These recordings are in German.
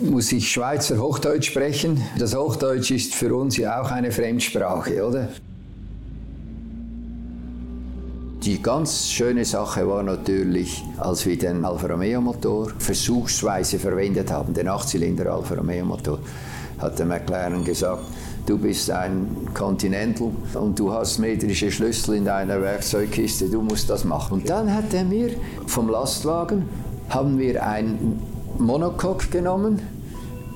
muss ich Schweizer Hochdeutsch sprechen. Das Hochdeutsch ist für uns ja auch eine Fremdsprache, oder? Die ganz schöne Sache war natürlich, als wir den Alfa Romeo Motor versuchsweise verwendet haben, den 8-Zylinder Alfa Romeo Motor, hat der McLaren gesagt, du bist ein Continental und du hast metrische Schlüssel in deiner Werkzeugkiste, du musst das machen. Und dann hat er mir vom Lastwagen, haben wir ein Monocoque genommen,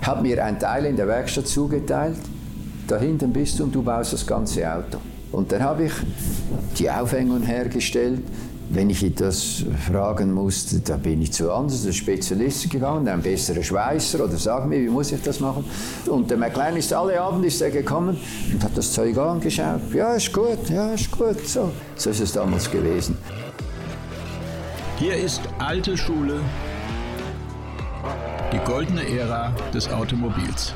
hat mir ein Teil in der Werkstatt zugeteilt, da hinten bist du und du baust das ganze Auto. Und dann habe ich die Aufhängung hergestellt. Wenn ich etwas fragen musste, da bin ich zu anderen Spezialisten gegangen, ein besserer Schweißer oder sag mir, wie muss ich das machen? Und der McLean ist alle Abend ist er gekommen und hat das Zeug angeschaut. Ja, ist gut, ja, ist gut. So, so ist es damals gewesen. Hier ist alte Schule, die goldene Ära des Automobils.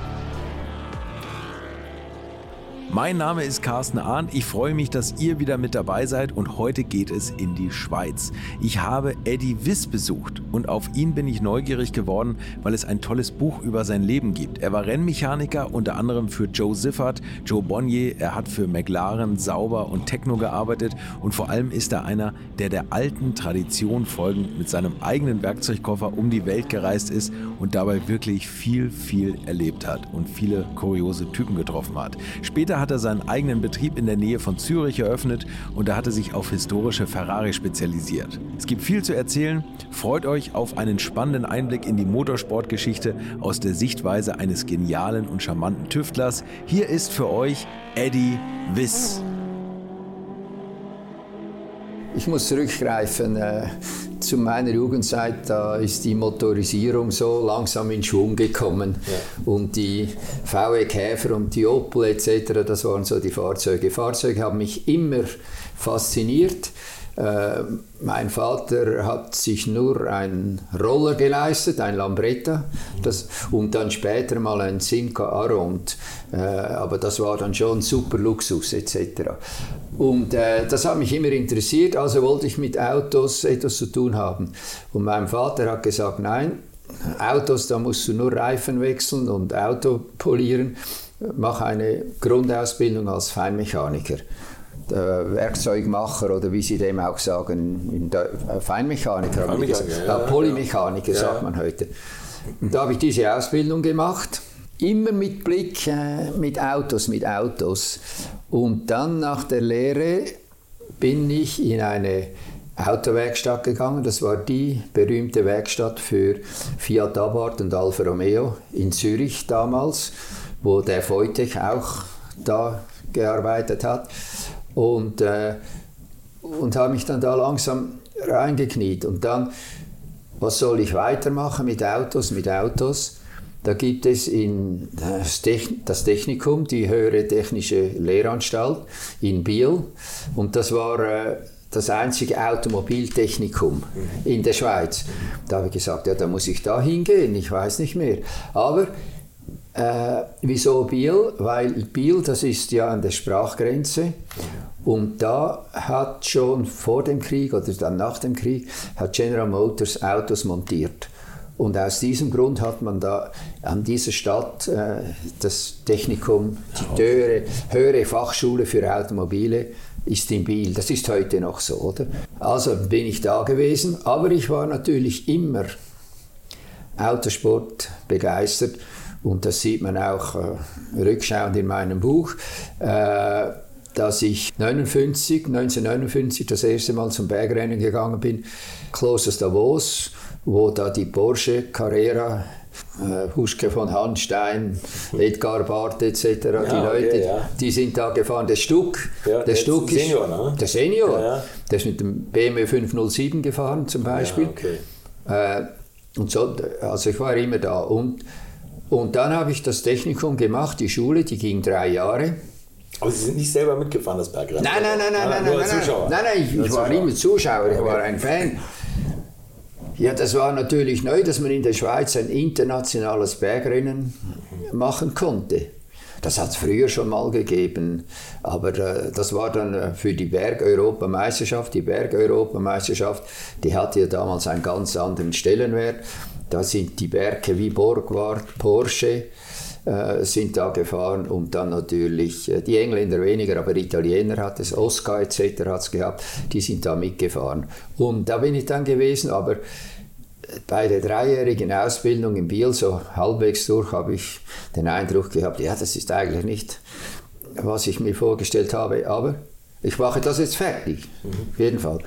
Mein Name ist Carsten Arndt. Ich freue mich, dass ihr wieder mit dabei seid und heute geht es in die Schweiz. Ich habe Eddie Wiss besucht und auf ihn bin ich neugierig geworden, weil es ein tolles Buch über sein Leben gibt. Er war Rennmechaniker, unter anderem für Joe Siffert, Joe Bonnier. Er hat für McLaren, Sauber und Techno gearbeitet und vor allem ist er einer, der der alten Tradition folgend mit seinem eigenen Werkzeugkoffer um die Welt gereist ist und dabei wirklich viel, viel erlebt hat und viele kuriose Typen getroffen hat. Später hat er seinen eigenen Betrieb in der Nähe von Zürich eröffnet und er hatte sich auf historische Ferrari spezialisiert. Es gibt viel zu erzählen. Freut euch auf einen spannenden Einblick in die Motorsportgeschichte aus der Sichtweise eines genialen und charmanten Tüftlers. Hier ist für euch Eddie Wiss. Ich muss zurückgreifen äh, zu meiner Jugendzeit, da ist die Motorisierung so langsam in Schwung gekommen. Ja. Und die VW Käfer und die Opel etc., das waren so die Fahrzeuge. Fahrzeuge haben mich immer fasziniert. Äh, mein Vater hat sich nur einen Roller geleistet, ein Lambretta, das, und dann später mal ein Simca Arond. Äh, aber das war dann schon super Luxus etc. Und äh, das hat mich immer interessiert, also wollte ich mit Autos etwas zu tun haben. Und mein Vater hat gesagt, nein, Autos, da musst du nur Reifen wechseln und Auto polieren. Mach eine Grundausbildung als Feinmechaniker. Werkzeugmacher oder wie Sie dem auch sagen, äh, Feinmechaniker, Feinmechaniker ja, Polymechaniker ja. sagt man heute. Und da habe ich diese Ausbildung gemacht, immer mit Blick äh, mit Autos, mit Autos. Und dann nach der Lehre bin ich in eine Autowerkstatt gegangen. Das war die berühmte Werkstatt für Fiat Abarth und Alfa Romeo in Zürich damals, wo der Voitech auch da gearbeitet hat und, äh, und habe mich dann da langsam reingekniet. Und dann, was soll ich weitermachen mit Autos, mit Autos? Da gibt es in das, Technikum, die höhere technische Lehranstalt in Biel. Und das war äh, das einzige Automobiltechnikum in der Schweiz. Da habe ich gesagt, ja, da muss ich da hingehen, ich weiß nicht mehr. Aber äh, wieso Biel? Weil Biel, das ist ja an der Sprachgrenze. Und da hat schon vor dem Krieg oder dann nach dem Krieg hat General Motors Autos montiert. Und aus diesem Grund hat man da an dieser Stadt äh, das Technikum, die höhere, höhere Fachschule für Automobile ist in Biel. Das ist heute noch so, oder? Also bin ich da gewesen, aber ich war natürlich immer Autosport begeistert und das sieht man auch äh, rückschauend in meinem Buch, äh, dass ich 59, 1959 das erste Mal zum Bergrennen gegangen bin, Klosters Davos, wo da die Porsche Carrera äh, Huschke von Hanstein, Edgar Barth etc. Ja, die Leute, okay, ja. die sind da gefahren. Der Stuck, ja, der Stuck ist Senior, ne? der Senior, der ist mit dem BMW 507 gefahren zum Beispiel. Okay. Äh, und so, also ich war immer da und und dann habe ich das Technikum gemacht, die Schule, die ging drei Jahre. Aber Sie sind nicht selber mitgefahren, das Bergrennen? Nein, nein, nein, nein, nein, nein, nein, Zuschauer. nein, nein, ich, ich war immer Zuschauer, ich war ein Fan. Ja, das war natürlich neu, dass man in der Schweiz ein internationales Bergrennen machen konnte. Das hat es früher schon mal gegeben, aber äh, das war dann äh, für die Bergeuropameisterschaft. Die Bergeuropameisterschaft, die hatte ja damals einen ganz anderen Stellenwert. Da sind die Werke wie Borgward, Porsche, sind da gefahren und dann natürlich äh, die Engländer weniger, aber Italiener hat es, Oscar etc. hat es gehabt, die sind da mitgefahren. Und da bin ich dann gewesen, aber bei der dreijährigen Ausbildung in Biel, so halbwegs durch, habe ich den Eindruck gehabt, ja, das ist eigentlich nicht, was ich mir vorgestellt habe, aber ich mache das jetzt fertig, mhm. auf jeden Fall.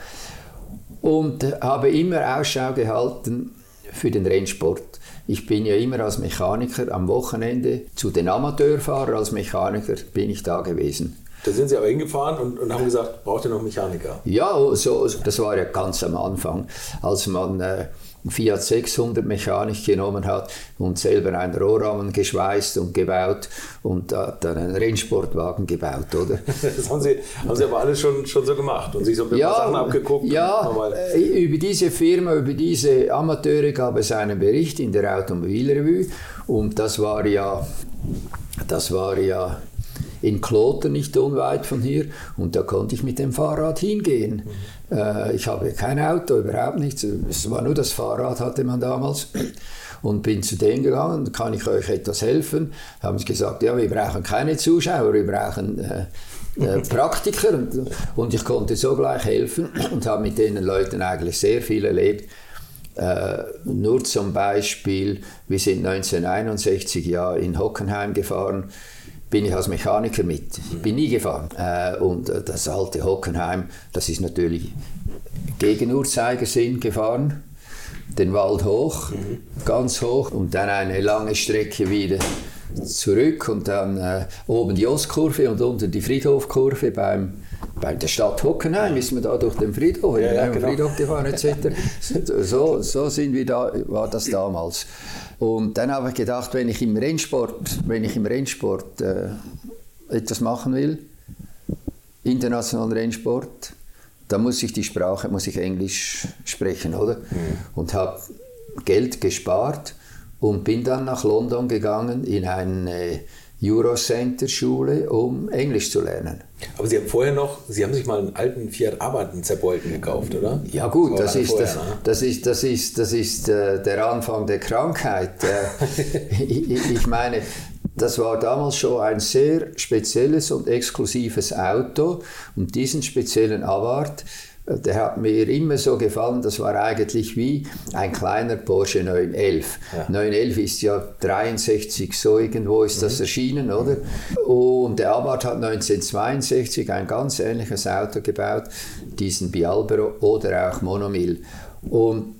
Und habe immer Ausschau gehalten für den Rennsport. Ich bin ja immer als Mechaniker am Wochenende zu den Amateurfahrern als Mechaniker bin ich da gewesen. Da sind Sie aber hingefahren und, und haben gesagt, braucht ihr noch Mechaniker? Ja, so, das war ja ganz am Anfang, als man äh, Fiat 600 Mechanik genommen hat und selber einen Rohrrahmen geschweißt und gebaut und hat dann einen Rennsportwagen gebaut, oder? Das haben Sie, haben Sie aber alles schon, schon so gemacht und sich so ein ja, Sachen abgeguckt? Ja, äh, über diese Firma, über diese Amateure gab es einen Bericht in der Automobilrevue und das war ja, das war ja in Kloten, nicht unweit von hier, und da konnte ich mit dem Fahrrad hingehen. Äh, ich habe kein Auto, überhaupt nichts. Es war nur das Fahrrad, hatte man damals. Und bin zu denen gegangen, kann ich euch etwas helfen? Haben sie gesagt, ja, wir brauchen keine Zuschauer, wir brauchen äh, äh, Praktiker. Und, und, ich konnte so gleich helfen und habe mit den Leuten eigentlich sehr viel erlebt. Uh, nur zum Beispiel, wir sind 1961 ja in Hockenheim gefahren bin ich als Mechaniker mit. Ich bin nie gefahren. Äh, und äh, das alte Hockenheim, das ist natürlich gegen Uhrzeigersinn gefahren. Den Wald hoch, mhm. ganz hoch und dann eine lange Strecke wieder zurück und dann äh, oben die Ostkurve und unten die Friedhofkurve beim, bei der Stadt Hockenheim ist man da durch den Friedhof, ja, ja, genau. Friedhof gefahren etc. so, so sind wir da, war das damals. Und dann habe ich gedacht, wenn ich im Rennsport, wenn ich im Rennsport äh, etwas machen will, internationalen Rennsport, dann muss ich die Sprache, muss ich Englisch sprechen, oder? Mhm. Und habe Geld gespart und bin dann nach London gegangen in eine Eurocenter-Schule, um Englisch zu lernen. Aber Sie haben vorher noch, Sie haben sich mal einen alten Fiat Abarth Zerbeulten gekauft, oder? Ja gut, das, das, ist, vorher, das, ne? das, ist, das ist, das ist äh, der Anfang der Krankheit. Äh, ich, ich meine, das war damals schon ein sehr spezielles und exklusives Auto und diesen speziellen Abarth der hat mir immer so gefallen, das war eigentlich wie ein kleiner Porsche 911. Ja. 911 ist ja 63, so irgendwo ist das mhm. erschienen, oder? Und der Abarth hat 1962 ein ganz ähnliches Auto gebaut, diesen Bialbero oder auch Monomil. Und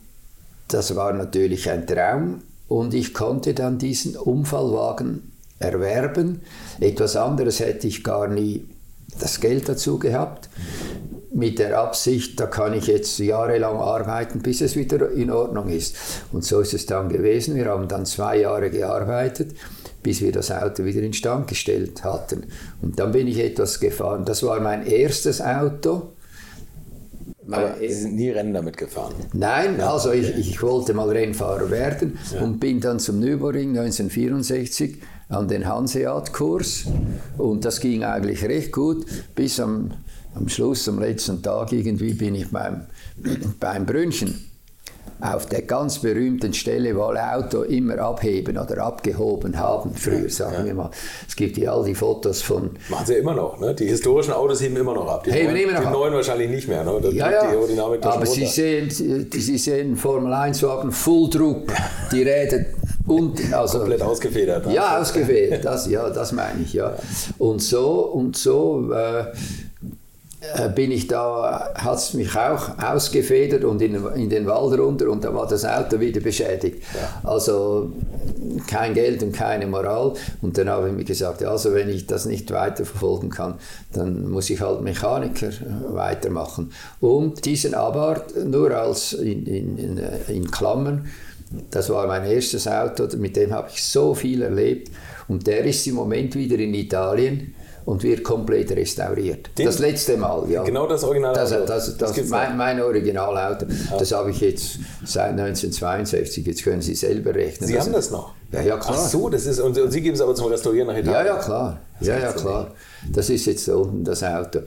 das war natürlich ein Traum und ich konnte dann diesen Unfallwagen erwerben. Etwas anderes hätte ich gar nie das Geld dazu gehabt mit der Absicht, da kann ich jetzt jahrelang arbeiten, bis es wieder in Ordnung ist. Und so ist es dann gewesen. Wir haben dann zwei Jahre gearbeitet, bis wir das Auto wieder in Stand gestellt hatten. Und dann bin ich etwas gefahren. Das war mein erstes Auto. Aber Sie sind nie Rennen damit gefahren? Nein, also ich, ich wollte mal Rennfahrer werden ja. und bin dann zum Nürburgring 1964 an den Hanseat-Kurs und das ging eigentlich recht gut bis am am Schluss, am letzten Tag irgendwie, bin ich beim, beim Brünnchen auf der ganz berühmten Stelle, wo alle Auto immer abheben oder abgehoben haben, früher, sagen ja. wir mal. Es gibt ja all die Fotos von... Machen sie immer noch, ne? Die historischen Autos heben immer noch ab. Die heben neuen, immer noch die ab. neuen wahrscheinlich nicht mehr, ne? Das ja, ja. aber Sie sehen, Sie sehen Formel-1-Wagen Fulldruck, die Räder und, also, Komplett ausgefedert. Ja, ausgefedert, das, ja, das meine ich, ja. Und so, und so... Äh, bin ich da, hat es mich auch ausgefedert und in, in, den Wald runter und da war das Auto wieder beschädigt. Ja. Also kein Geld und keine Moral. Und dann habe ich mir gesagt, also wenn ich das nicht weiterverfolgen kann, dann muss ich halt Mechaniker äh, weitermachen. Und diesen Abarth nur als in, in, in Klammern, das war mein erstes Auto, mit dem habe ich so viel erlebt. Und der ist im Moment wieder in Italien und wird komplett restauriert. Den, das letzte Mal, ja. Genau das Originalauto. Das, das, das, das mein, mein Originalauto. Ja. Das habe ich jetzt seit 1962. Jetzt können Sie selber rechnen. Sie haben das noch? Ja, ja, klar. Ach so, das ist, und, und Sie geben es aber zum Restaurieren nach Italien? Ja, ja, klar. Ja, ja, klar. Das ist jetzt da unten das Auto.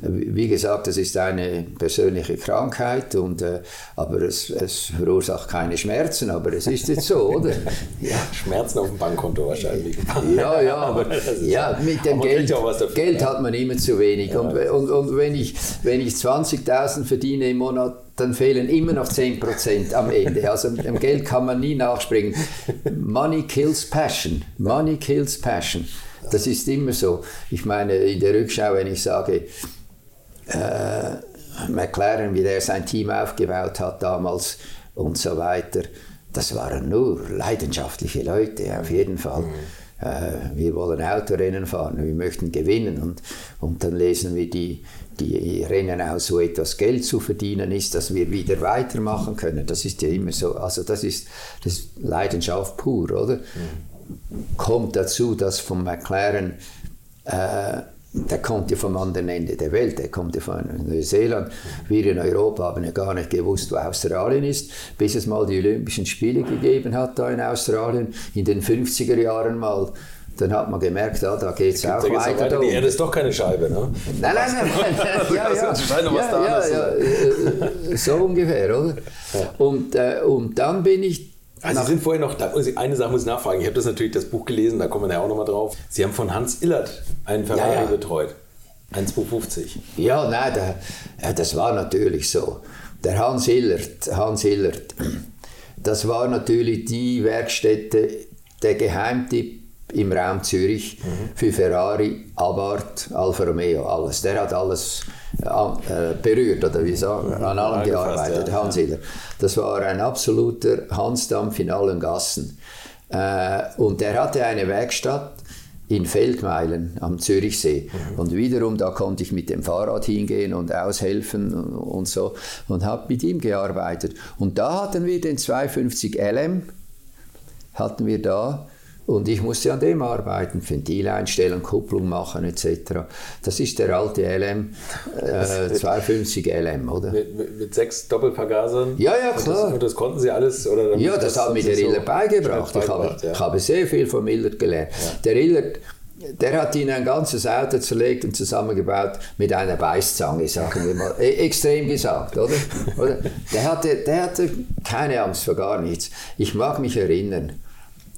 Wie gesagt, das ist eine persönliche Krankheit, und, äh, aber es, es verursacht keine Schmerzen, aber es ist jetzt so, oder? Ja. Schmerzen auf dem Bankkonto wahrscheinlich. Ja, ja, aber ja, mit dem Geld, dafür, Geld ja. hat man immer zu wenig. Ja. Und, und, und wenn ich, wenn ich 20.000 verdiene im Monat, dann fehlen immer noch 10% am Ende. Also im Geld kann man nie nachspringen. Money kills passion. Money kills passion. Das ist immer so. Ich meine, in der Rückschau, wenn ich sage, äh, McLaren, wie der sein Team aufgebaut hat damals und so weiter, das waren nur leidenschaftliche Leute, auf jeden Fall. Mhm. Äh, wir wollen Autorennen fahren, wir möchten gewinnen und, und dann lesen wir die, die Rennen aus, wo etwas Geld zu verdienen ist, dass wir wieder weitermachen können. Das ist ja immer so, also das ist, das ist Leidenschaft pur, oder? Mhm kommt dazu, dass von McLaren, äh, der kommt ja vom anderen Ende der Welt, der kommt ja von Neuseeland. Wir in Europa haben ja gar nicht gewusst, wo Australien ist, bis es mal die Olympischen Spiele gegeben hat da in Australien, in den 50er Jahren mal. Dann hat man gemerkt, ah, da geht es auch weiter. weiter. Die Erde ist doch keine Scheibe, ne? Nein, nein, nein. nein. ja, ja. ja, ja, ja, äh, so ungefähr, oder? Und, äh, und dann bin ich also Sie sind vorher noch, da, eine Sache muss ich nachfragen, ich habe das natürlich das Buch gelesen, da kommen wir ja auch nochmal drauf. Sie haben von Hans Illert einen Ferrari ja, ja. betreut. 1,250. Ja, nein, der, das war natürlich so. Der Hans Illert, Hans Illert, das war natürlich die Werkstätte, der Geheimtipp im Raum Zürich mhm. für Ferrari, Abarth, Alfa Romeo, alles. Der hat alles berührt oder wie sagen, an allem gearbeitet, ja. Hans Hiller. Das war ein absoluter Hansdampf in allen Gassen. Äh, und der hatte eine Werkstatt in Feldmeilen am Zürichsee. Mhm. Und wiederum, da konnte ich mit dem Fahrrad hingehen und aushelfen und so und habe mit ihm gearbeitet. Und da hatten wir den 250 LM, hatten wir da und ich musste an dem arbeiten, Ventil einstellen, Kupplung machen etc. Das ist der alte LM, äh, 250 LM, oder? Mit, mit, mit sechs Doppelvergasern? Ja, ja, klar. Und das, das konnten Sie alles? Oder ja, das, das hat mir der so Illert beigebracht. Ich habe, ja. ich habe sehr viel von Illert gelernt. Ja. Der Illert, der hat ihnen ein ganzes Auto zerlegt und zusammengebaut mit einer Beißzange, sagen wir mal. E extrem gesagt, oder? oder? Der, hatte, der hatte keine Angst vor gar nichts. Ich mag mich erinnern,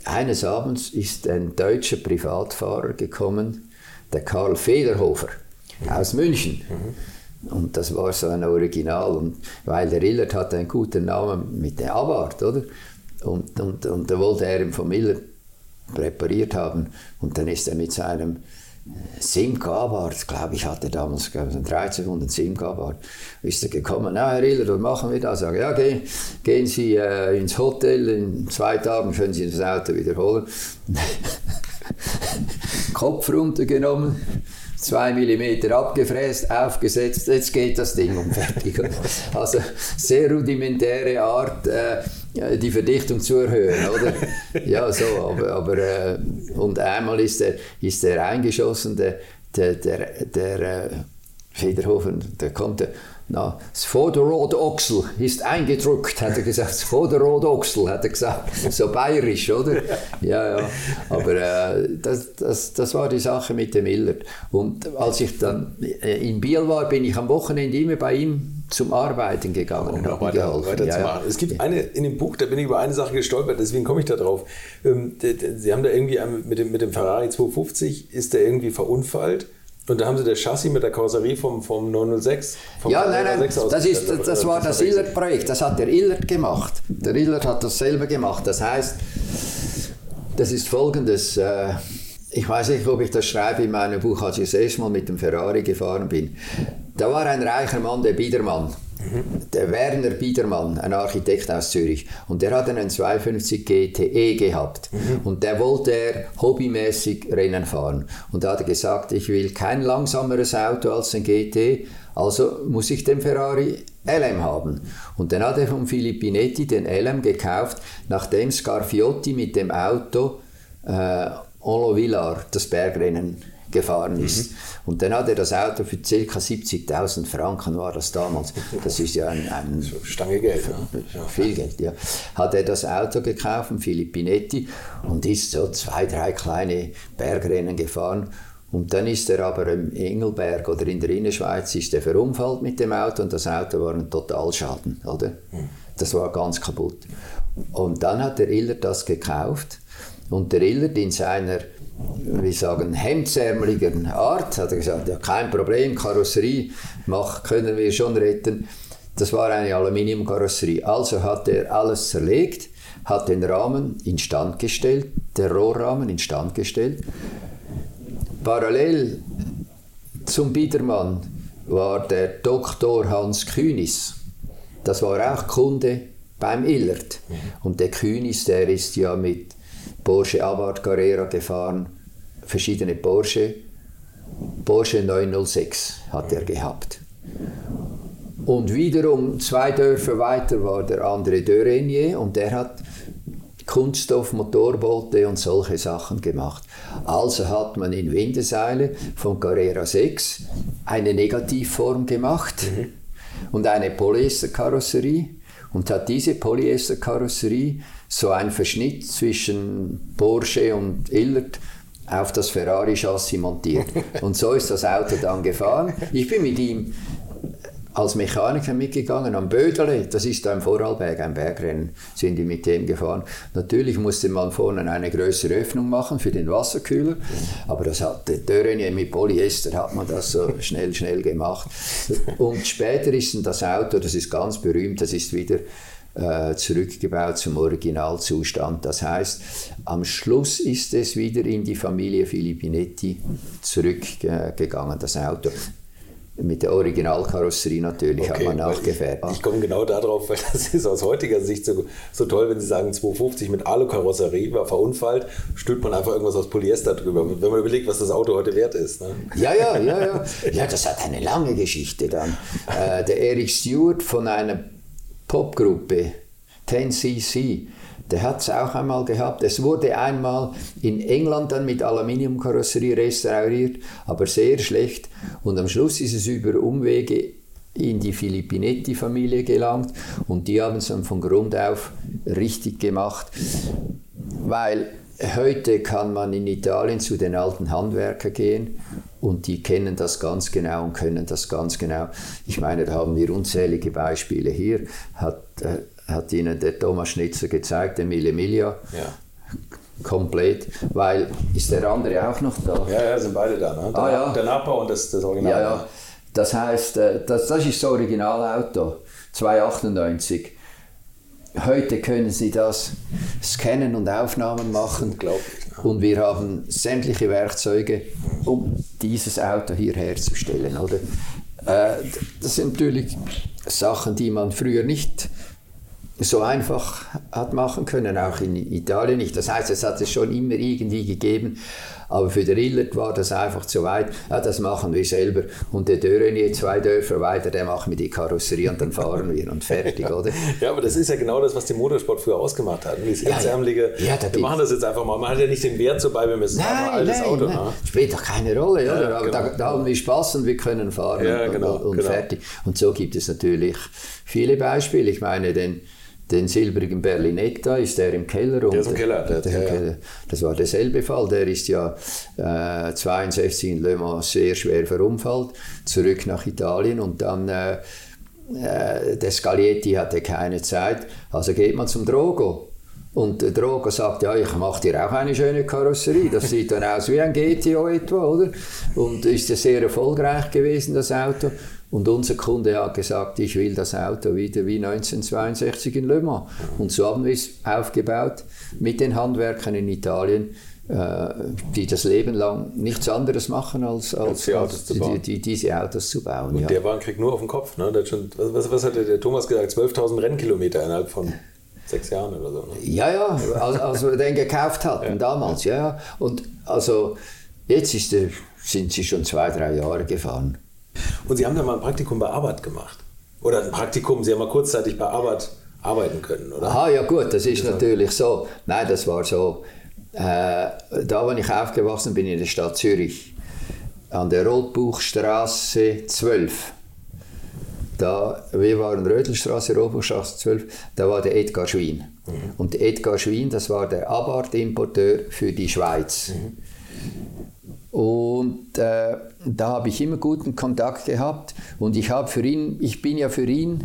eines Abends ist ein deutscher Privatfahrer gekommen, der Karl Federhofer aus München. Und das war so ein Original. Und weil der Illert hatte einen guten Namen mit der Abarth, oder? Und, und, und da wollte er ihn vom Illert präpariert haben. Und dann ist er mit seinem Simca Abarth, glaube ich, hatte damals ich, 1300 Simca Abarth, ist er gekommen, na Herr Iller, was machen wir da? Sag, ja, gehen, gehen Sie äh, ins Hotel, in zwei Tagen können Sie das Auto wiederholen. Kopf runtergenommen, zwei Millimeter abgefräst, aufgesetzt, jetzt geht das Ding um fertig. Also sehr rudimentäre Art, äh, die Verdichtung zu erhöhen, oder? Ja, so, aber, aber äh, und einmal ist er, ist er eingeschossen, der, der, der, der äh, Federhofen, der konnte na, das Vorderrodochsel ist eingedrückt, hat er gesagt. Das Vorderrodochsel, hat er gesagt. So bayerisch, oder? Ja, ja. Aber äh, das, das, das war die Sache mit dem Millert. Und als ich dann äh, in Biel war, bin ich am Wochenende immer bei ihm zum Arbeiten gegangen und habe geholfen. Weiter ja, ja. Es gibt eine in dem Buch, da bin ich über eine Sache gestolpert, deswegen komme ich da drauf. Ähm, Sie haben da irgendwie mit dem, mit dem Ferrari 250, ist der irgendwie verunfallt? Und da haben sie das Chassis mit der Karosserie vom, vom 906. Vom ja, nein, nein, das, ist, das, das war das Illert-Projekt. Das hat der Illert gemacht. Der Illert hat das selber gemacht. Das heißt, das ist folgendes. Äh, ich weiß nicht, ob ich das schreibe in meinem Buch, als ich das erste Mal mit dem Ferrari gefahren bin. Da war ein reicher Mann, der Biedermann. Der Werner Biedermann, ein Architekt aus Zürich, und der hat einen 250 GTE gehabt. Mhm. Und der wollte er hobbymäßig Rennen fahren. Und da hat er gesagt, ich will kein langsameres Auto als ein GT, also muss ich den Ferrari LM haben. Und dann hat er von Filippinetti den LM gekauft, nachdem Scarfiotti mit dem Auto äh, Olo Villar das Bergrennen gefahren ist. Mhm. Und dann hat er das Auto für ca. 70.000 Franken, war das damals. Das ist ja ein, ein Stange Geld. Ja. Viel Geld, ja. Hat er das Auto gekauft, Filippinetti, und ist so zwei, drei kleine Bergrennen gefahren. Und dann ist er aber im Engelberg oder in der Innerschweiz ist er verunfallt mit dem Auto und das Auto war ein Totalschaden, oder? Mhm. Das war ganz kaputt. Und dann hat der Illert das gekauft und der Illert in seiner wie sagen, hemdsärmeligen Art, hat er gesagt, ja, kein Problem, Karosserie mach, können wir schon retten. Das war eine Aluminiumkarosserie. Also hat er alles zerlegt, hat den Rahmen instand gestellt, der Rohrrahmen instand gestellt. Parallel zum Biedermann war der Doktor Hans Kühnis. Das war auch Kunde beim Illert. Und der Kühnis, der ist ja mit Porsche Abarth Carrera gefahren, verschiedene Porsche. Porsche 906 hat er gehabt. Und wiederum zwei Dörfer weiter war der André Dörenier und der hat Kunststoff, Motorboote und solche Sachen gemacht. Also hat man in Windeseile von Carrera 6 eine Negativform gemacht mhm. und eine Polyesterkarosserie und hat diese Polyesterkarosserie so ein Verschnitt zwischen Porsche und Illert auf das Ferrari-Chassis montiert. Und so ist das Auto dann gefahren. Ich bin mit ihm als Mechaniker mitgegangen am Bödele, das ist da im Vorarlberg, ein Bergrennen, sind die mit dem gefahren. Natürlich musste man vorne eine größere Öffnung machen für den Wasserkühler, aber das hat der Dörrenier mit Polyester hat man das so schnell, schnell gemacht. Und später ist dann das Auto, das ist ganz berühmt, das ist wieder äh, zurückgebaut zum Originalzustand. Das heißt, am Schluss ist es wieder in die Familie Filippinetti zurückgegangen, das Auto. Mit der Originalkarosserie natürlich okay, hat man nachgefertigt. Ich, ich komme genau darauf, weil das ist aus heutiger Sicht so, so toll, wenn Sie sagen 250 mit Alu-Karosserie war verunfallt, stülpt man einfach irgendwas aus Polyester drüber. Wenn man überlegt, was das Auto heute wert ist. Ne? Ja, ja, ja, ja. Ja, das hat eine lange Geschichte dann. Äh, der Eric Stewart von einer Popgruppe 10cc, der hat es auch einmal gehabt. Es wurde einmal in England dann mit Aluminiumkarosserie restauriert, aber sehr schlecht. Und am Schluss ist es über Umwege in die Filippinetti-Familie gelangt und die haben es dann von Grund auf richtig gemacht, weil heute kann man in Italien zu den alten Handwerkern gehen und die kennen das ganz genau und können das ganz genau. Ich meine, da haben wir unzählige Beispiele hier. Hat, äh, hat Ihnen der Thomas Schnitzer gezeigt, Emile Emilia. Ja. Komplett, weil ist der andere auch noch da? Ja, ja, sind beide da. Ne? Der, ah, ja. der Napa und das, das Original. Ja, ja. Das heißt, äh, das, das ist das Originalauto, 298. Heute können Sie das scannen und Aufnahmen machen. Und wir haben sämtliche Werkzeuge, um dieses Auto hier herzustellen. Oder? Äh, das sind natürlich Sachen, die man früher nicht so einfach hat machen können, auch in Italien nicht. Das heißt, es hat es schon immer irgendwie gegeben, aber für den Illert war das einfach zu weit. Ja, das machen wir selber. Und der Dörrenier, zwei Dörfer weiter, der macht mir die Karosserie und dann fahren wir und fertig, oder? Ja, aber das ist ja genau das, was den Motorsport früher ausgemacht hat. Dieses Herzärmelige, ja, ja, wir machen das jetzt einfach mal. Man hat ja nicht den Wert so bei, wir müssen nein, ein altes nein, Auto. Nein. Ne? Spielt doch keine Rolle, ja, oder? Aber genau. da, da, haben wir Spaß und wir können fahren ja, genau, und, und genau. fertig. Und so gibt es natürlich viele Beispiele. Ich meine, den den silbrigen Berlinetta ist der im Keller. Der ist im Keller. Der, der, der Keller. Das war derselbe Fall. Der ist ja äh, 62 in Le Mans sehr schwer verunfallt, zurück nach Italien und dann äh, äh, der Scaglietti hatte keine Zeit, also geht man zum Drogo. Und der Drogo sagt, ja, ich mache dir auch eine schöne Karosserie. Das sieht dann aus wie ein GTO etwa, oder? Und ist ja sehr erfolgreich gewesen, das Auto. Und unser Kunde hat gesagt, ich will das Auto wieder wie 1962 in Le Mans. Und so haben wir es aufgebaut mit den Handwerkern in Italien, äh, die das Leben lang nichts anderes machen, als, als, die als die, die, diese Autos zu bauen. Und ja. der Wagen kriegt nur auf den Kopf. Ne? Schon, was, was hat der Thomas gesagt? 12.000 Rennkilometer innerhalb von sechs Jahren oder so. Ne? Ja, ja, als, als wir den gekauft hatten ja. damals. Ja. ja. Und also jetzt ist der, sind sie schon zwei, drei Jahre gefahren. Und Sie haben da mal ein Praktikum bei Arbeit gemacht. Oder ein Praktikum, Sie haben mal kurzzeitig bei Arbeit arbeiten können, oder? Aha, ja gut, das ist natürlich so. Nein, das war so. Äh, da, wo ich aufgewachsen bin, in der Stadt Zürich, an der Rotbuchstraße 12. Da, wir waren Rödelstraße, Rotbuchstraße 12, da war der Edgar Schwien. Mhm. Und Edgar Schwien, das war der Abarth-Importeur für die Schweiz. Mhm. Und äh, da habe ich immer guten Kontakt gehabt und ich habe für ihn, ich bin ja für ihn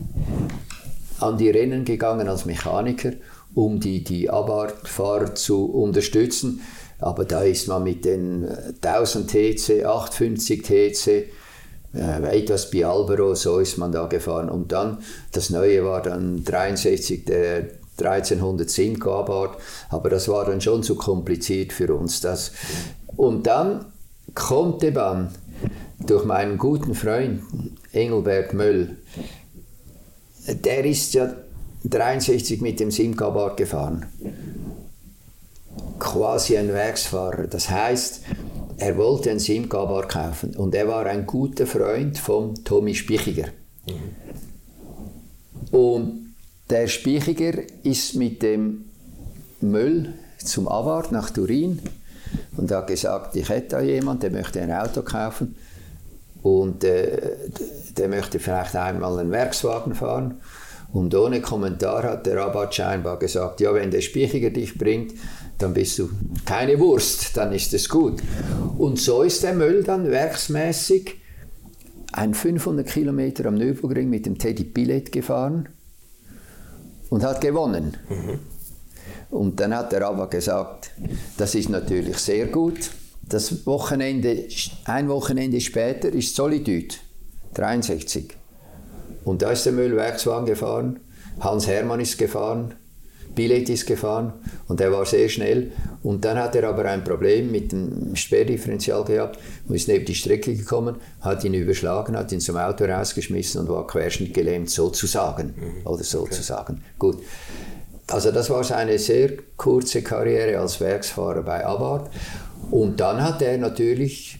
an die Rennen gegangen als Mechaniker, um die, die Abarth-Fahrer zu unterstützen. Aber da ist man mit den 1000 TC, 850 TC, äh, etwas Bialbero, so ist man da gefahren. Und dann, das Neue war dann 63 der 1300 Simco Abarth, aber das war dann schon zu kompliziert für uns. Das. Und dann konnte man durch meinen guten Freund Engelbert Möll, der ist ja 63 mit dem Simca gefahren. Quasi ein Werksfahrer. Das heißt, er wollte einen Simca kaufen und er war ein guter Freund von Tommy Spichiger. Und der Spichiger ist mit dem Müll zum Award nach Turin und hat gesagt, ich hätte da jemanden, der möchte ein Auto kaufen und äh, der möchte vielleicht einmal einen Werkswagen fahren. Und ohne Kommentar hat der Rabat scheinbar gesagt, ja, wenn der Spichiger dich bringt, dann bist du keine Wurst, dann ist es gut. Und so ist der Müll dann werksmäßig ein 500 Kilometer am Nürburgring mit dem Teddy Pillet gefahren und hat gewonnen. Mhm. Und dann hat der Rabat gesagt, das ist natürlich sehr gut. Das Wochenende, ein Wochenende später ist Solitude, 63. Und da ist der Müllwerkswagen gefahren, Hans Hermann ist gefahren, Billet ist gefahren und er war sehr schnell. Und dann hat er aber ein Problem mit dem Sperrdifferential gehabt und ist neben die Strecke gekommen, hat ihn überschlagen, hat ihn zum Auto rausgeschmissen und war querschnittgelähmt, sozusagen. Mhm. Oder sozusagen. Okay. Gut. Also das war seine sehr kurze Karriere als Werksfahrer bei Abarth. Und dann hat er natürlich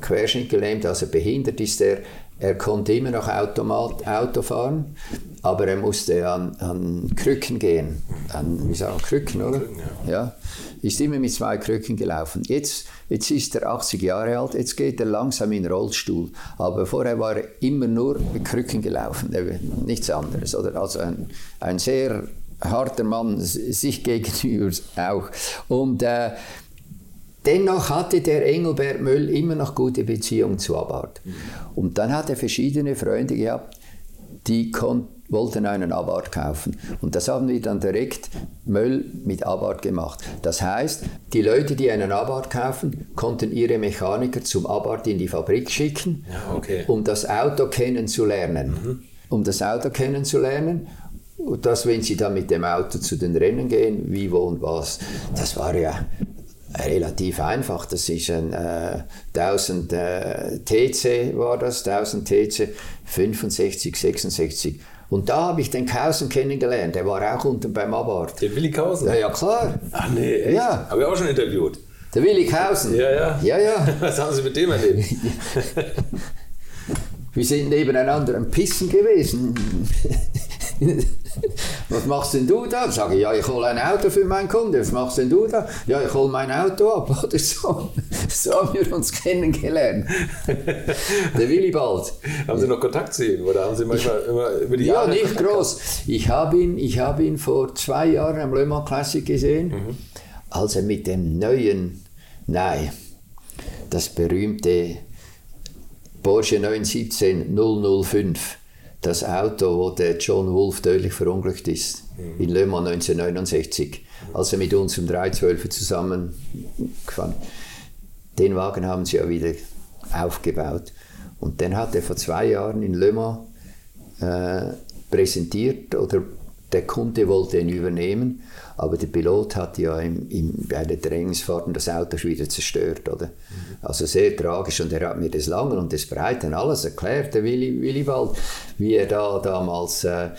querschnittgelähmt, also behindert ist er, er konnte immer noch Automat, Auto fahren, aber er musste an, an Krücken gehen. An, wie sagen Krücken, oder? ja. Ist immer mit zwei Krücken gelaufen. Jetzt, jetzt ist er 80 Jahre alt, jetzt geht er langsam in den Rollstuhl. Aber vorher war er immer nur mit Krücken gelaufen, nichts anderes. Oder? Also ein, ein sehr harter Mann sich gegenüber auch. Und äh, Dennoch hatte der Engelbert Möll immer noch gute Beziehungen zu Abarth. Und dann hat er verschiedene Freunde gehabt, die wollten einen Abarth kaufen. Und das haben wir dann direkt Möll mit Abarth gemacht. Das heißt, die Leute, die einen Abarth kaufen, konnten ihre Mechaniker zum Abarth in die Fabrik schicken, ja, okay. um das Auto kennenzulernen. Mhm. Um das Auto kennenzulernen dass wenn sie dann mit dem Auto zu den Rennen gehen, wie, wo und was, das war ja relativ einfach. Das ist ein äh, 1000 äh, TC war das, 1000 TC, 65, 66. Und da habe ich den Kausen kennengelernt. Der war auch unten beim Abart. Den Willi Kausen? Ja, ja, klar. Ach nee, echt? Ja. Habe ich auch schon interviewt. Der Willi Kausen? Ja, ja. Ja, ja. Was haben Sie mit dem erlebt? Wir sind nebeneinander am Pissen gewesen. was machst denn du da? Sag ich, ja, ich hole ein Auto für meinen Kunden. Was machst denn du da? Ja, ich hole mein Auto ab. Oder so. So haben wir uns kennengelernt. Der Willibald. Haben Sie noch Kontakt zu ihm? Oder haben Sie manchmal ich, immer über die Jahre? Ja, nicht groß. Ich habe ihn, hab ihn vor zwei Jahren am Le Mans Classic gesehen, mhm. als er mit dem neuen, nein, das berühmte Porsche 917 005 das Auto, wo der John Wolf tödlich verunglückt ist, mhm. in Le Mans 1969, als er mit uns im 312 zusammengefahren Den Wagen haben sie ja wieder aufgebaut. Und den hat er vor zwei Jahren in Le Mans äh, präsentiert oder der Kunde wollte ihn übernehmen, aber der Pilot hat ja im, im, bei den Trainingsfahrten das Auto wieder zerstört. Oder? Mhm. Also sehr tragisch und er hat mir das Lange und das Breite und alles erklärt, der Willi, Willibald, wie er da damals äh,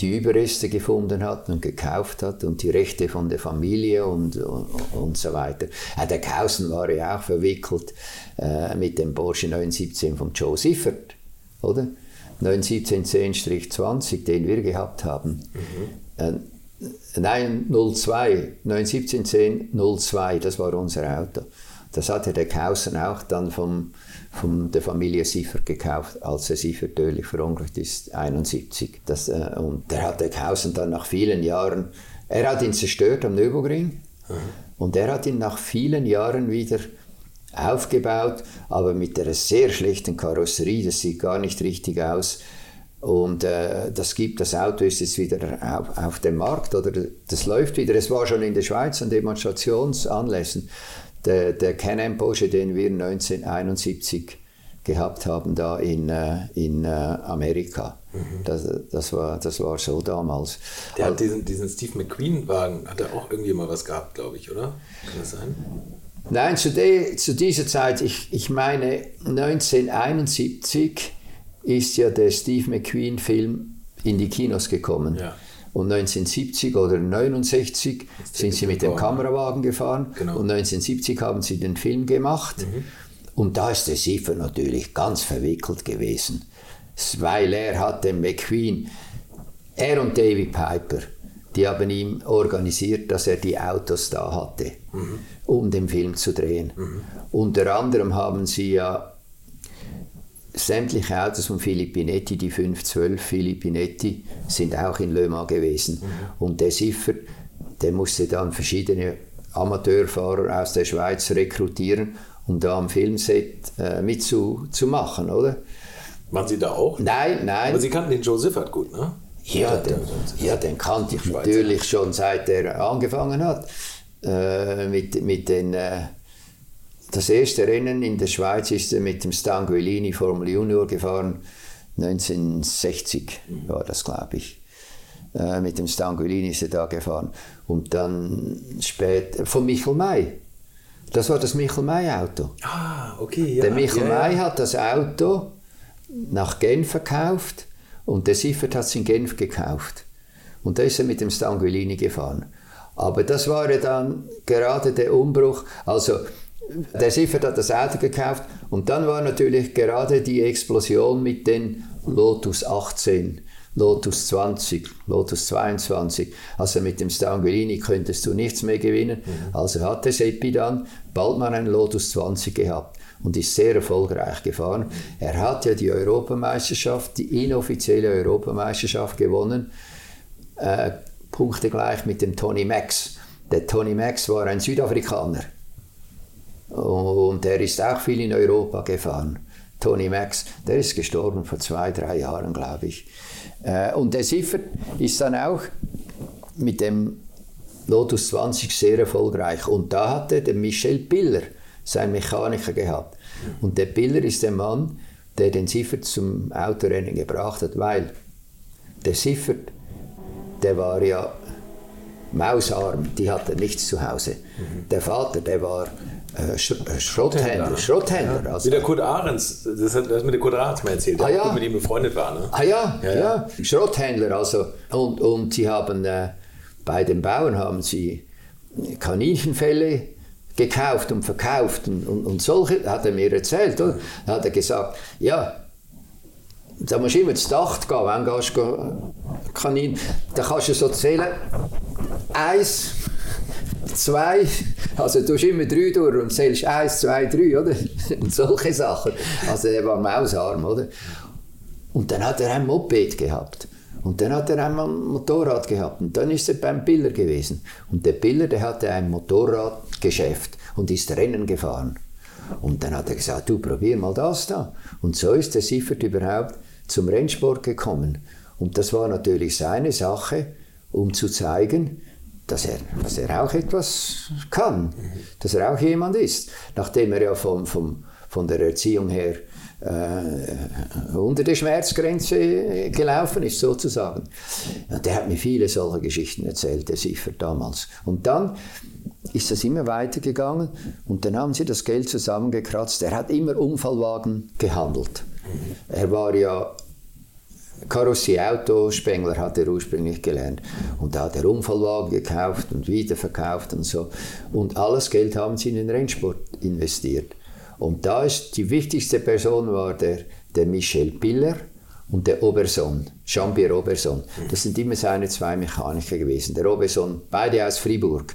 die Überreste gefunden hat und gekauft hat und die Rechte von der Familie und, und, und so weiter. Äh, der Kausen war ja auch verwickelt äh, mit dem Porsche 917 von Joe Siffert, oder? 91710-20, den wir gehabt haben. Mhm. Nein, 02, 91710 02, das war unser Auto. Das hatte der Kausen auch dann vom, von der Familie Siffert gekauft, als er Siffert tödlich verunglückt ist, 71. Das, äh, und der hat der Kausen dann nach vielen Jahren, er hat ihn zerstört am Nürburgring mhm. und er hat ihn nach vielen Jahren wieder aufgebaut, aber mit einer sehr schlechten Karosserie, das sieht gar nicht richtig aus. Und äh, das gibt, das Auto ist jetzt wieder auf, auf, dem Markt oder das läuft wieder. Es war schon in der Schweiz an Demonstrationsanlässen. Der, der Can-Am Porsche, den wir 1971 gehabt haben, da in, äh, in äh, Amerika. Mhm. Das, das, war, das war so damals. Der hat diesen, diesen Steve McQueen-Wagen, hat er auch irgendwie mal was gehabt, glaube ich, oder? Kann das sein? Nein, zu, de, zu dieser Zeit, ich, ich meine 1971 ist ja der Steve McQueen-Film in die Kinos gekommen. Ja. Und 1970 oder 1969 sind sie mit dem Kamerawagen gefahren genau. und 1970 haben sie den Film gemacht. Mhm. Und da ist der Siefer natürlich ganz verwickelt gewesen, weil er hat den McQueen, er und David Piper, die haben ihm organisiert, dass er die Autos da hatte, mhm. um den Film zu drehen. Mhm. Unter anderem haben sie ja sämtliche Autos von Filippinetti, die 512 Filippinetti, sind auch in Le Mans gewesen. Mhm. Und der Siffer, der musste dann verschiedene Amateurfahrer aus der Schweiz rekrutieren, um da am Filmset äh, mitzumachen, oder? Waren Sie da auch? Nein, nein. Aber Sie kannten den Joe Siffert gut, ne? Ja, den, ja, den kannte ich natürlich schon seit er angefangen hat. Äh, mit, mit den äh, das erste Rennen in der Schweiz ist er mit dem Stanguellini Formel Junior gefahren. 1960 war das, glaube ich. Äh, mit dem Stanguellini ist er da gefahren. Und dann später von Michel May. Das war das Michel May-Auto. Ah, okay. Ja, der Michel ja, May hat das Auto nach Genf verkauft und der Siffert hat es in Genf gekauft. Und da ist er mit dem Stanguellini gefahren. Aber das war ja dann gerade der Umbruch. Also der Siffert hat das Auto gekauft und dann war natürlich gerade die Explosion mit den Lotus 18, Lotus 20, Lotus 22. Also mit dem Stanguellini könntest du nichts mehr gewinnen. Mhm. Also hatte Seppi dann bald mal einen Lotus 20 gehabt und ist sehr erfolgreich gefahren. Er hat ja die Europameisterschaft, die inoffizielle Europameisterschaft gewonnen, äh, punktegleich mit dem Tony Max. Der Tony Max war ein Südafrikaner. Und er ist auch viel in Europa gefahren. Tony Max, der ist gestorben vor zwei, drei Jahren, glaube ich. Äh, und der Siffert ist dann auch mit dem Lotus 20 sehr erfolgreich. Und da hatte der Michel Piller, sein Mechaniker, gehabt. Und der Piller ist der Mann, der den Siffert zum Autorennen gebracht hat, weil der Siffert, der war ja mausarm, die hatte nichts zu Hause. Der Vater, der war äh, Sch äh, Schrotthändler. Schrotthändler. Ja. Also. Wie der Kurt Ahrens, das hat das mit der Kurt Ahrens mal erzählt, der ah, ja. mit ihm befreundet war. Ne? Ah ja, ja, ja. Schrotthändler. Also, und, und sie haben äh, bei den Bauern haben sie Kaninchenfälle gekauft und verkauft und, und, und solche, hat er mir erzählt. Oder? Da hat er gesagt, ja, da musst du immer ins Dach gehen, wenn du gehst, Kanin, da kannst du so zählen, eins, zwei, also du hast immer drei durch und zählst eins, zwei, drei, oder? Und solche Sachen. Also er war mausarm, oder? Und dann hat er ein Moped gehabt. Und dann hat er einmal ein Motorrad gehabt. Und dann ist er beim Biller gewesen. Und der Biller, der hatte ein Motorradgeschäft und ist Rennen gefahren. Und dann hat er gesagt, du probier mal das da. Und so ist der Siffert überhaupt zum Rennsport gekommen. Und das war natürlich seine Sache, um zu zeigen, dass er, dass er auch etwas kann, dass er auch jemand ist, nachdem er ja vom, vom, von der Erziehung her äh, unter der Schmerzgrenze gelaufen ist, sozusagen. Und der hat mir viele solcher Geschichten erzählt, der Siffer damals. Und dann ist das immer weitergegangen und dann haben sie das Geld zusammengekratzt. Er hat immer Unfallwagen gehandelt. Er war ja Karosserie-Auto, Spengler hat er ursprünglich gelernt. Und da hat er Unfallwagen gekauft und wiederverkauft und so. Und alles Geld haben sie in den Rennsport investiert. Und da ist die wichtigste Person war der, der Michel Piller und der Oberson, Jean-Pierre Oberson. Das sind immer seine zwei Mechaniker gewesen. Der Oberson, beide aus Fribourg.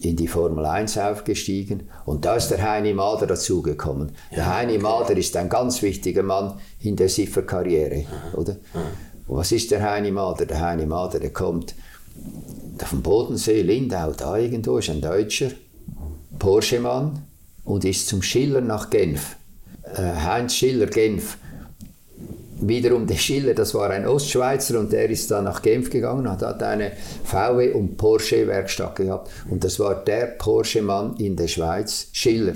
in die Formel 1 aufgestiegen und da ist der Heini Mader dazugekommen. Ja, der Heini okay. Mader ist ein ganz wichtiger Mann in der Siffer-Karriere, oder? Und was ist der Heini Mader? Der Heini Mader, der kommt vom Bodensee, Lindau, da irgendwo, ist ein Deutscher, Porsche-Mann und ist zum Schiller nach Genf. Äh, Heinz Schiller, Genf wiederum der Schiller, das war ein Ostschweizer und der ist dann nach Genf gegangen und hat eine VW und Porsche Werkstatt gehabt. Und das war der Porsche-Mann in der Schweiz, Schiller,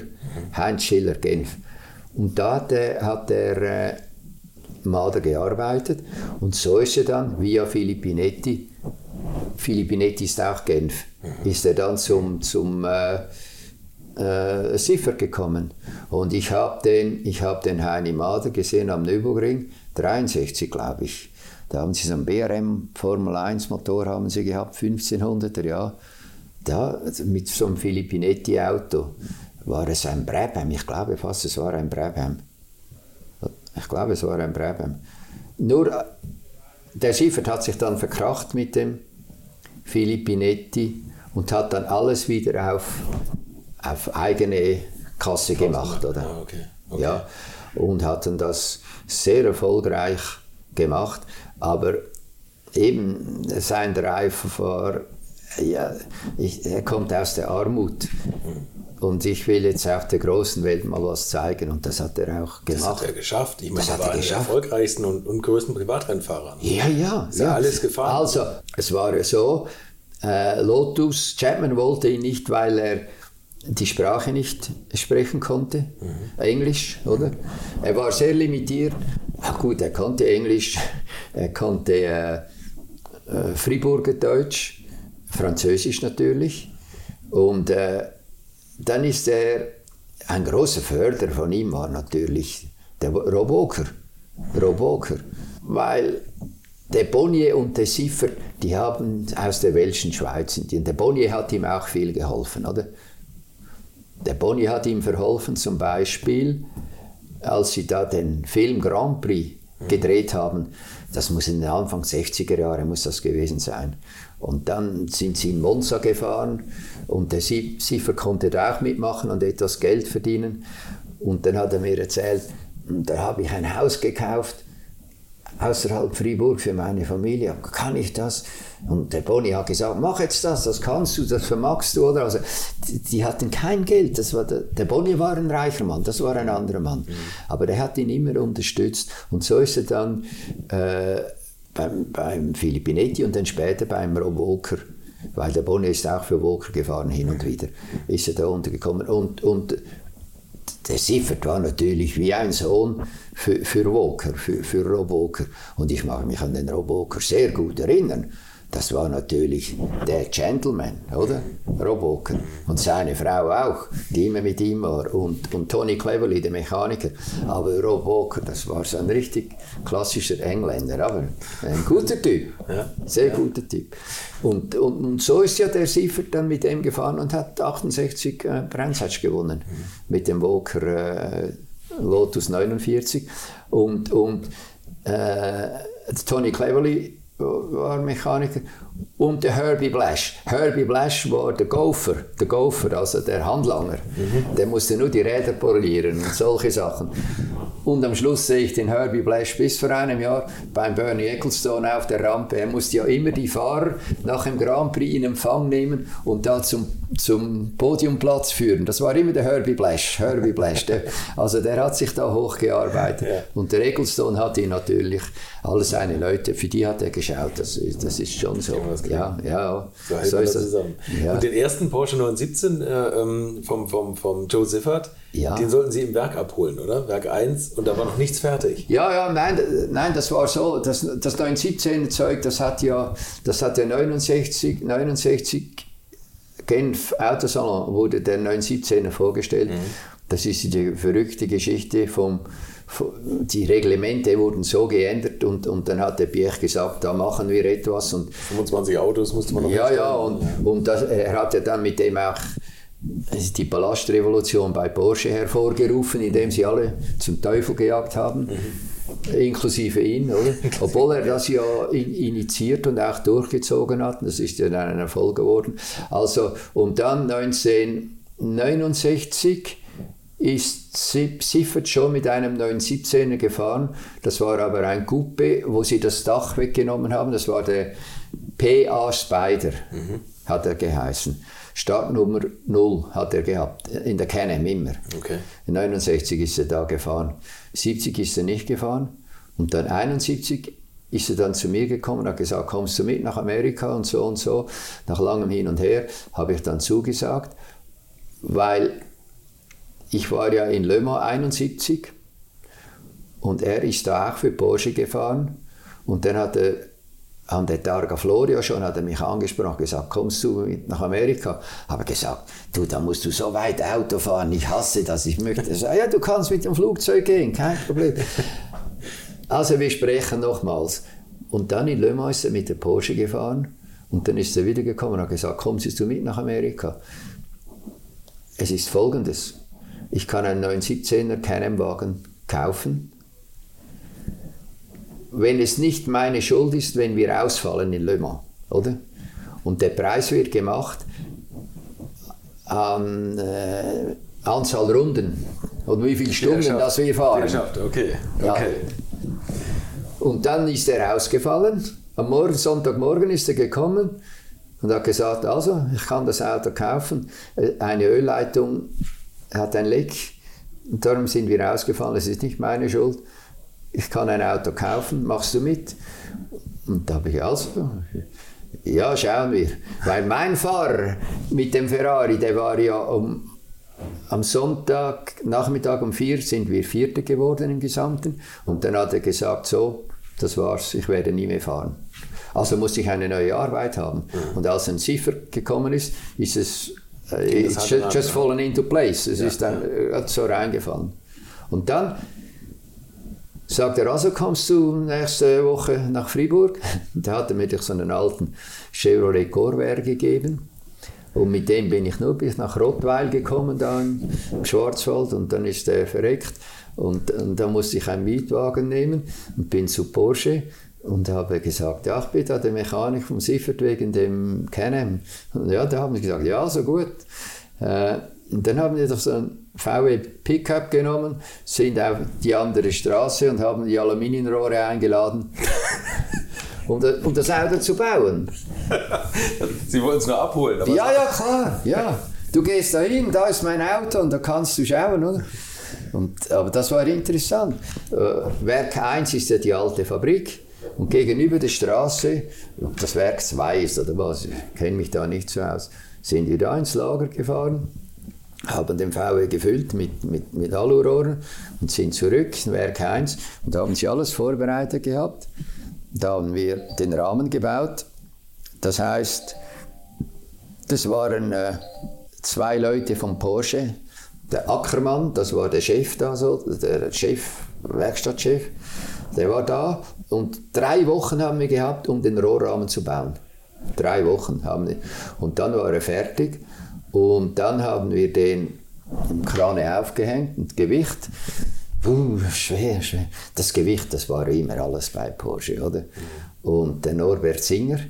Heinz Schiller, Genf. Und da hat der, hat der äh, Mader gearbeitet und so ist er dann via Filippinetti, Filippinetti ist auch Genf, ist er dann zum, zum äh, äh, Siffer gekommen. Und ich habe den, hab den Heini Mader gesehen am Nürburgring 63, glaube ich. Da haben sie so einen BRM Formel 1 Motor haben sie gehabt, 1500er Jahr. Da mit so einem Filippinetti Auto war es ein Brabham. Ich glaube fast, es war ein Brabham. Ich glaube, es war ein Brabham. Nur der Schiffert hat sich dann verkracht mit dem Filippinetti und hat dann alles wieder auf, auf eigene Kasse gemacht, oder? Ah, okay. Okay. Ja, und hat dann das sehr erfolgreich gemacht, aber eben sein Drive war, ja, ich, er kommt aus der Armut und ich will jetzt auf der großen Welt mal was zeigen und das hat er auch gemacht. Das hat er geschafft. Ich meine, er war einer der erfolgreichsten und, und größten Privatrennfahrer. Ja, ja. Ist ja. alles gefahren. Also, es war ja so, äh, Lotus, Chapman wollte ihn nicht, weil er die Sprache nicht sprechen konnte, mhm. Englisch, oder? Er war sehr limitiert. Ach gut, er konnte Englisch, er konnte äh, äh, Friburger Deutsch, Französisch natürlich. Und äh, dann ist er, ein großer Förderer von ihm war natürlich der Roboker. Roboker. Weil der Bonnier und der Siffer, die haben aus der Welschen Schweiz sind. Und der Bonnier hat ihm auch viel geholfen, oder? Der Boni hat ihm verholfen, zum Beispiel, als sie da den Film Grand Prix gedreht haben. Das muss in den Anfang 60er Jahre muss das gewesen sein. Und dann sind sie in Monza gefahren und der Siefer konnte da auch mitmachen und etwas Geld verdienen. Und dann hat er mir erzählt, da habe ich ein Haus gekauft außerhalb Fribourg für meine Familie. Kann ich das? Und der Boni hat gesagt, mach jetzt das, das kannst du, das vermagst du, oder? Also, die, die hatten kein Geld. Das war der, der Boni war ein reicher Mann, das war ein anderer Mann. Mhm. Aber der hat ihn immer unterstützt. Und so ist er dann äh, beim, beim Filippinetti und dann später beim Rob Walker weil der Boni ist auch für Walker gefahren hin und wieder, ist er da untergekommen. Und, und der Siffert war natürlich wie ein Sohn für, für Walker, für, für Rob Walker. Und ich mag mich an den Rob Walker sehr gut erinnern das war natürlich der Gentleman, oder? Rob Walker. Und seine Frau auch, die immer mit ihm war. Und, und Tony Cleverly, der Mechaniker. Aber Rob Walker, das war so ein richtig klassischer Engländer. Aber ein guter Typ. Sehr guter Typ. Und, und, und, so ist ja der Siefert dann mit dem gefahren und hat 68 äh, Brandsatch gewonnen. Mhm. Mit dem Walker äh, Lotus 49. Und, und äh, Tony Cleverly war Mechaniker. Und der Herbie Blash. Herbie Blash war der Gopher, der Gopher, also der Handlanger. Mhm. Der musste nur die Räder polieren und solche Sachen. Und am Schluss sehe ich den Herbie Blash bis vor einem Jahr beim Bernie Ecclestone auf der Rampe. Er musste ja immer die Fahrer nach dem Grand Prix in Empfang nehmen und da zum, zum Podiumplatz führen. Das war immer der Herbie Blash. Herbie Blash. Der, also der hat sich da hochgearbeitet. Ja. Und der Ecclestone hat ihn natürlich, alle seine Leute, für die hat er geschaut. Das, das ist schon so. Ja, ja. So, so ist das. Zusammen. Ja. Und den ersten Porsche 917 äh, ähm, vom, vom, vom Joe Siffert, ja. Den sollten Sie im Werk abholen, oder? Werk 1 und da war noch nichts fertig. Ja, ja, nein, nein das war so. Das, das 917 Zeug, das hat ja, das hat ja 69, 69 Genf Autosalon wurde der 917er vorgestellt. Mhm. Das ist die verrückte Geschichte vom, die Reglemente wurden so geändert und, und dann hat der Piech gesagt, da machen wir etwas. Und 25 Autos musste man noch Ja, ja, und, und das, er hat ja dann mit dem auch die Ballastrevolution bei Porsche hervorgerufen, indem sie alle zum Teufel gejagt haben. Mhm. Inklusive ihn, oder? Obwohl er das ja initiiert und auch durchgezogen hat. Das ist ja dann ein Erfolg geworden. Also, und dann 1969 ist Siffert schon mit einem 917er gefahren. Das war aber ein Coupé, wo sie das Dach weggenommen haben. Das war der PA Spider, mhm. hat er geheißen. Startnummer 0 hat er gehabt, in der Canem immer. Okay. In 69 ist er da gefahren. 70 ist er nicht gefahren. Und dann 71 ist er dann zu mir gekommen und hat gesagt, kommst du mit nach Amerika und so und so. Nach langem Hin und Her habe ich dann zugesagt, weil ich war ja in Le Mans 71 und er ist da auch für Porsche gefahren. Und dann hat er an der Targa Florio schon hat er mich angesprochen, gesagt, kommst du mit nach Amerika? Habe gesagt, du, da musst du so weit Auto fahren, ich hasse das, ich möchte. Er sagt, ja, du kannst mit dem Flugzeug gehen, kein Problem. Also wir sprechen nochmals. Und dann in Le Mans ist er mit der Porsche gefahren und dann ist er wiedergekommen und hat gesagt, kommst du mit nach Amerika? Es ist folgendes, ich kann einen 917er Canem-Wagen kaufen, wenn es nicht meine Schuld ist, wenn wir ausfallen in Le Mans, oder? Und der Preis wird gemacht an äh, Anzahl Runden und wie viele Stunden das wir fahren. Okay. okay. Ja. Und dann ist er ausgefallen. Am Morgen, Sonntagmorgen ist er gekommen und hat gesagt, also, ich kann das Auto kaufen. Äh, eine Ölleitung hat ein Leck und darum sind wir ausgefallen. Es ist nicht meine Schuld ich kann ein Auto kaufen, machst du mit? Und da habe ich also, ja, schauen wir. Weil mein Fahrer mit dem Ferrari, der war ja um, am Sonntag, Nachmittag um vier, sind wir Vierte geworden im Gesamten. Und dann hat er gesagt, so, das war's, ich werde nie mehr fahren. Also musste ich eine neue Arbeit haben. Mhm. Und als ein Ziffer gekommen ist, ist es äh, it's just, just fallen into place. Es ja, ist dann ja. so reingefallen. Und dann sagt er, also kommst du nächste Woche nach Fribourg? da hat er mir so einen alten Chevrolet Corvair gegeben. Und mit dem bin ich nur bis nach Rottweil gekommen, da im Schwarzwald, und dann ist er verreckt. Und, und da musste ich einen Mietwagen nehmen und bin zu Porsche und habe gesagt, ja, ich bin da der Mechanik vom Siffert wegen dem Canem. Und ja, da haben sie gesagt, ja, so gut. Äh, Und dann haben wir doch so ein VW Pickup genommen, sind auf die andere Straße und haben die Aluminiumrohre eingeladen, um, das, um das Auto zu bauen. Sie wollen es nur abholen. ja, ja, klar. Ja. Du gehst da hin, da ist mein Auto und da kannst du schauen, oder? Und, aber das war interessant. Äh, Werk 1 ist ja die alte Fabrik. Und gegenüber der Straße, das Werk 2 ist oder was, ich kenne mich da nicht so aus, sind wir da ins Lager gefahren haben den VW gefüllt mit, mit, mit Alurohren und sind zurück Werk 1 und haben sie alles vorbereitet gehabt. Da haben wir den Rahmen gebaut. Das heißt, das waren äh, zwei Leute von Porsche. Der Ackermann, das war der Chef da, so, der Chef, Werkstattchef, der war da und drei Wochen haben wir gehabt, um den Rohrrahmen zu bauen. Drei Wochen haben wir. Und dann war er fertig und dann haben wir den im Krane aufgehängt und Gewicht. Uh, schwer, schwer. Das Gewicht, das war immer alles bei Porsche, oder? Und der Norbert Singer,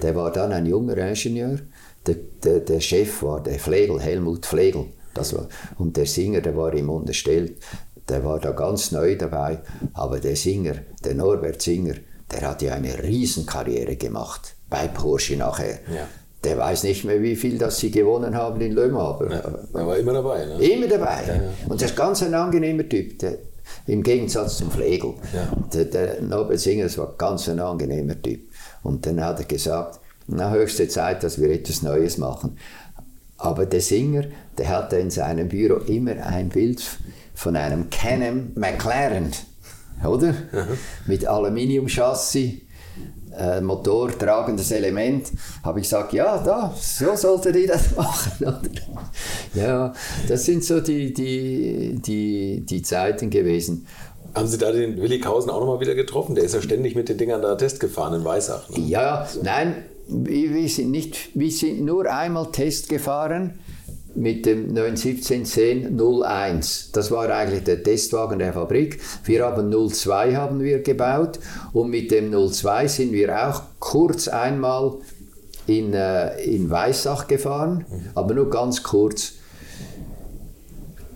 der war dann ein junger Ingenieur. Der, der, der Chef war der Flegel, Helmut Flegel. Das war, und der Singer, der war ihm unterstellt. Der war da ganz neu dabei. Aber der Singer, der Norbert Singer, der hat ja eine Riesenkarriere gemacht bei Porsche nachher. Ja der weiß nicht mehr, wie viel das sie gewonnen haben in Le Mans. Aber, ja, er war immer dabei. Ne? Immer dabei. Ja, ja. Und das ist ganz ein angenehmer Typ. Der, Im Gegensatz zum Flegel. Der, der Nobel Singer, war ganz ein angenehmer Typ. Und dann hat er gesagt, na, höchste Zeit, dass wir etwas Neues machen. Aber der Singer, der hatte in seinem Büro immer ein Bild von einem Canon McLaren, oder? Mit Aluminiumchassis äh, motortragendes Element, habe ich gesagt, ja, da, so solltet ihr das machen. Ja, das sind so die, die, die, die Zeiten gewesen. Haben Sie da den Willi Kausen auch nochmal wieder getroffen? Der ist ja ständig mit den Dingern da Test gefahren in Weissach. Ne? Ja, nein, wir sind, nicht, wir sind nur einmal Test gefahren mit dem 91710 01. Das war eigentlich der Testwagen der Fabrik. Wir haben 02 haben wir gebaut und mit dem 02 sind wir auch kurz einmal in, äh, in Weissach gefahren, aber nur ganz kurz.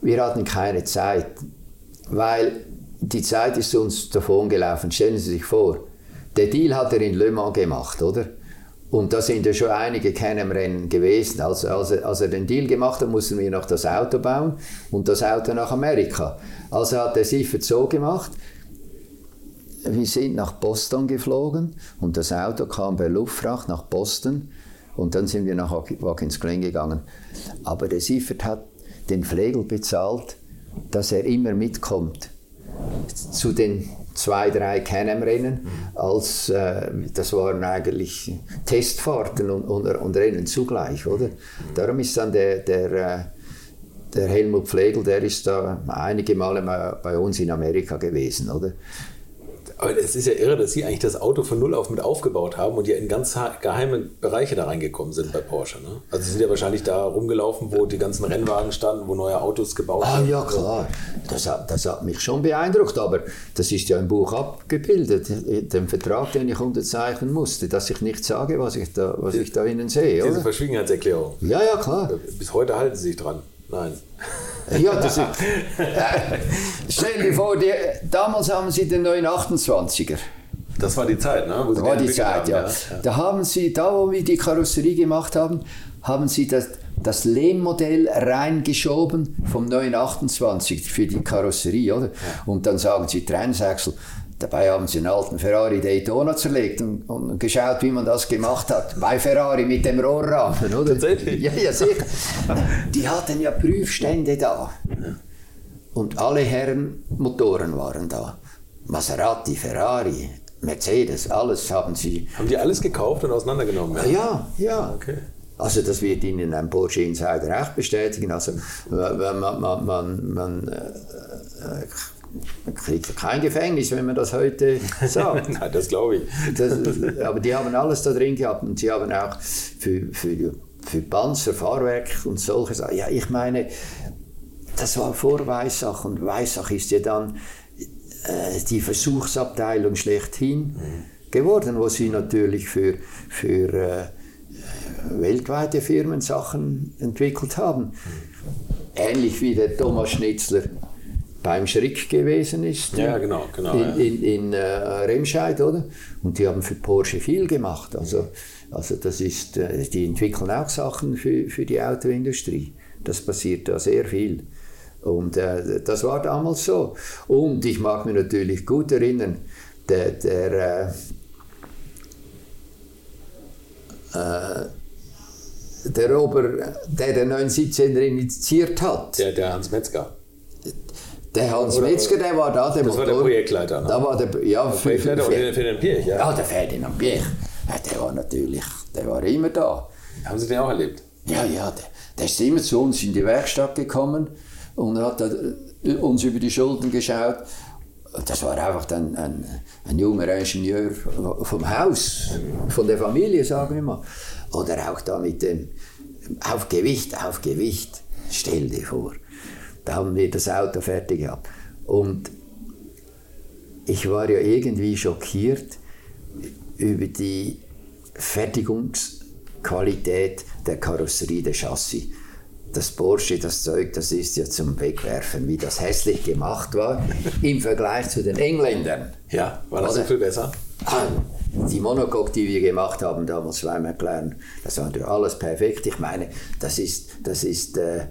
Wir hatten keine Zeit, weil die Zeit ist uns davon gelaufen. Stellen Sie sich vor, der Deal hat er in Le Mans gemacht, oder? Und da sind ja schon einige Kennenrennen gewesen. Also, als, er, als er den Deal gemacht hat, mussten wir noch das Auto bauen und das Auto nach Amerika. Also hat er Siffert so gemacht, wir sind nach Boston geflogen und das Auto kam per Luftfracht nach Boston und dann sind wir nach Watkins Glen gegangen. Aber der Siffert hat den Flegel bezahlt, dass er immer mitkommt zu den zwei, drei Can-Am-Rennen, als äh, das waren eigentlich Testfahrten und, und, und, Rennen zugleich, oder? Darum ist dann der, der, äh, der Helmut Pflegel, der ist da einige Male mal bei uns in Amerika gewesen, oder? Aber es ist ja irre, dass Sie eigentlich das Auto von Null auf mit aufgebaut haben und ja in ganz geheime Bereiche da reingekommen sind bei Porsche. Ne? Also Sie sind ja wahrscheinlich da rumgelaufen, wo die ganzen Rennwagen standen, wo neue Autos gebaut ah, Ah ja, klar. Das hat, das hat mich schon beeindruckt, aber das ist ja im Buch abgebildet, den Vertrag, den ich unterzeichnen musste, dass ich nicht sage, was ich da, was ich da innen sehe. Diese oder? Verschwiegenheitserklärung. Ja, ja, klar. Bis heute halten Sie sich dran. Nein. Ja, das ist, äh, stell dir vor, die, damals haben sie den neuen 28er. Das war die Zeit, ne? Wo das war die Zeit, ja. ja. Da haben sie, da wo wir die Karosserie gemacht haben, haben sie das, das Lehmmodell reingeschoben vom 928 für die Karosserie, oder? Und dann sagen sie Transaxle, Dabei haben sie einen alten Ferrari Daytona zerlegt und, und, geschaut, wie man das gemacht hat. Bei Ferrari mit dem Rohrrahmen, oder? Tatsächlich? Ja, ja, sicher. Die hatten ja Prüfstände da. Und alle Herren Motoren waren da. Maserati, Ferrari, Mercedes, alles haben sie. Haben die alles gekauft und auseinandergenommen? Ja, ja. ja. Okay. Also das wird Ihnen ein Porsche Insider auch bestätigen. Also man, man, man, man äh, man kriegt kein Gefängnis, wenn man das heute sagt. Nein, das glaube ich. Das, aber die haben alles da drin gehabt und sie haben auch für, für, für Panzer, Fahrwerk und solche Sachen. Ja, ich meine, das war vor Weissach und Weissach ist ja dann äh, die Versuchsabteilung schlechthin mhm. geworden, wo sie natürlich für, für äh, weltweite Firmen Sachen entwickelt haben. Mhm. ähnlich wie der Thomas Schnitzler beim Schrick gewesen ist. Ja, genau, genau. In, ja. in, in äh, Remscheid, oder? Und die haben für Porsche viel gemacht. Also, also das ist, äh, die entwickeln auch Sachen für, für die Autoindustrie. Das passiert da sehr viel. Und äh, das war damals so. Und ich mag mich natürlich gut erinnern, der, der äh, äh, der Ober, der den 917er initiiert hat, Der, der Hans Metzger. Der Hans Oder- Metzger, der war da, der Das war der Projektleiter, ne? Da war der, ja, für, Projektleiter für, den- für den Pirch, ja. ja, der Ferdinand Biech, ja, der war natürlich, der war immer da. Haben Sie den auch erlebt? Ja, ja, der, der ist immer zu uns in die Werkstatt gekommen und hat äh, uns über die Schultern geschaut. Das war einfach ein, ein, ein junger Ingenieur vom Haus, von der Familie, sagen wir mal. Oder auch da mit dem auf Gewicht, auf Gewicht. Stell dir vor, da haben wir das Auto fertig gehabt. Und ich war ja irgendwie schockiert über die Fertigungsqualität der Karosserie, der Chassis. Das Porsche, das Zeug, das ist ja zum Wegwerfen, wie das hässlich gemacht war im Vergleich zu den Engländern. Ja, war das Oder? viel besser? Ah, Die Monocoque, die wir gemacht haben damals bei McLaren, das war natürlich alles perfekt. Ich meine, das ist, das ist äh,